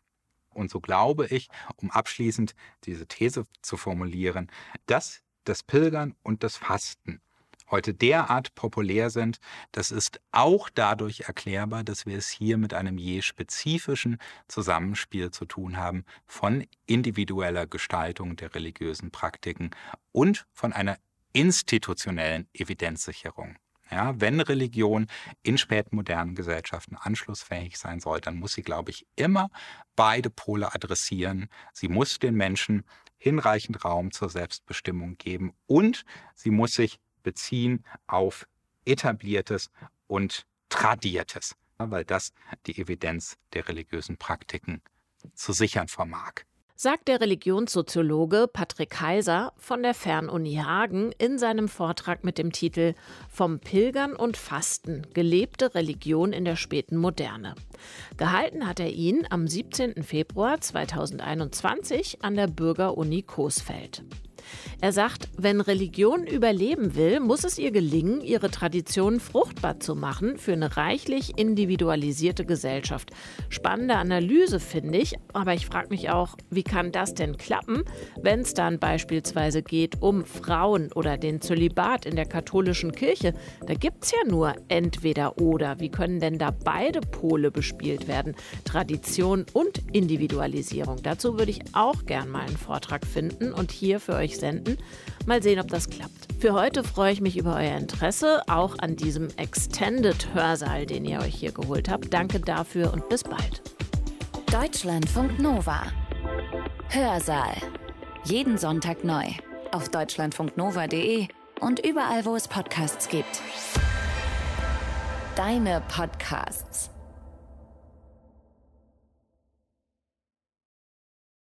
Und so glaube ich, um abschließend diese These zu formulieren, dass das Pilgern und das Fasten heute derart populär sind, das ist auch dadurch erklärbar, dass wir es hier mit einem je spezifischen Zusammenspiel zu tun haben von individueller Gestaltung der religiösen Praktiken und von einer institutionellen Evidenzsicherung. Ja, wenn Religion in spätmodernen Gesellschaften anschlussfähig sein soll, dann muss sie, glaube ich, immer beide Pole adressieren. Sie muss den Menschen hinreichend Raum zur Selbstbestimmung geben und sie muss sich beziehen auf etabliertes und tradiertes, weil das die Evidenz der religiösen Praktiken zu sichern vermag sagt der Religionssoziologe Patrick Kaiser von der Fernuni Hagen in seinem Vortrag mit dem Titel Vom Pilgern und Fasten gelebte Religion in der späten Moderne. Gehalten hat er ihn am 17. Februar 2021 an der Bürgeruni Coesfeld. Er sagt, wenn Religion überleben will, muss es ihr gelingen, ihre Traditionen fruchtbar zu machen für eine reichlich individualisierte Gesellschaft. Spannende Analyse finde ich, aber ich frage mich auch, wie kann das denn klappen, wenn es dann beispielsweise geht um Frauen oder den Zölibat in der katholischen Kirche? Da gibt es ja nur entweder oder. Wie können denn da beide Pole bespielt werden? Tradition und Individualisierung. Dazu würde ich auch gern mal einen Vortrag finden und hier für euch senden. Mal sehen, ob das klappt. Für heute freue ich mich über euer Interesse, auch an diesem Extended Hörsaal, den ihr euch hier geholt habt. Danke dafür und bis bald. Deutschlandfunk Nova. Hörsaal. Jeden Sonntag neu auf deutschlandfunknova.de und überall, wo es Podcasts gibt. Deine Podcasts.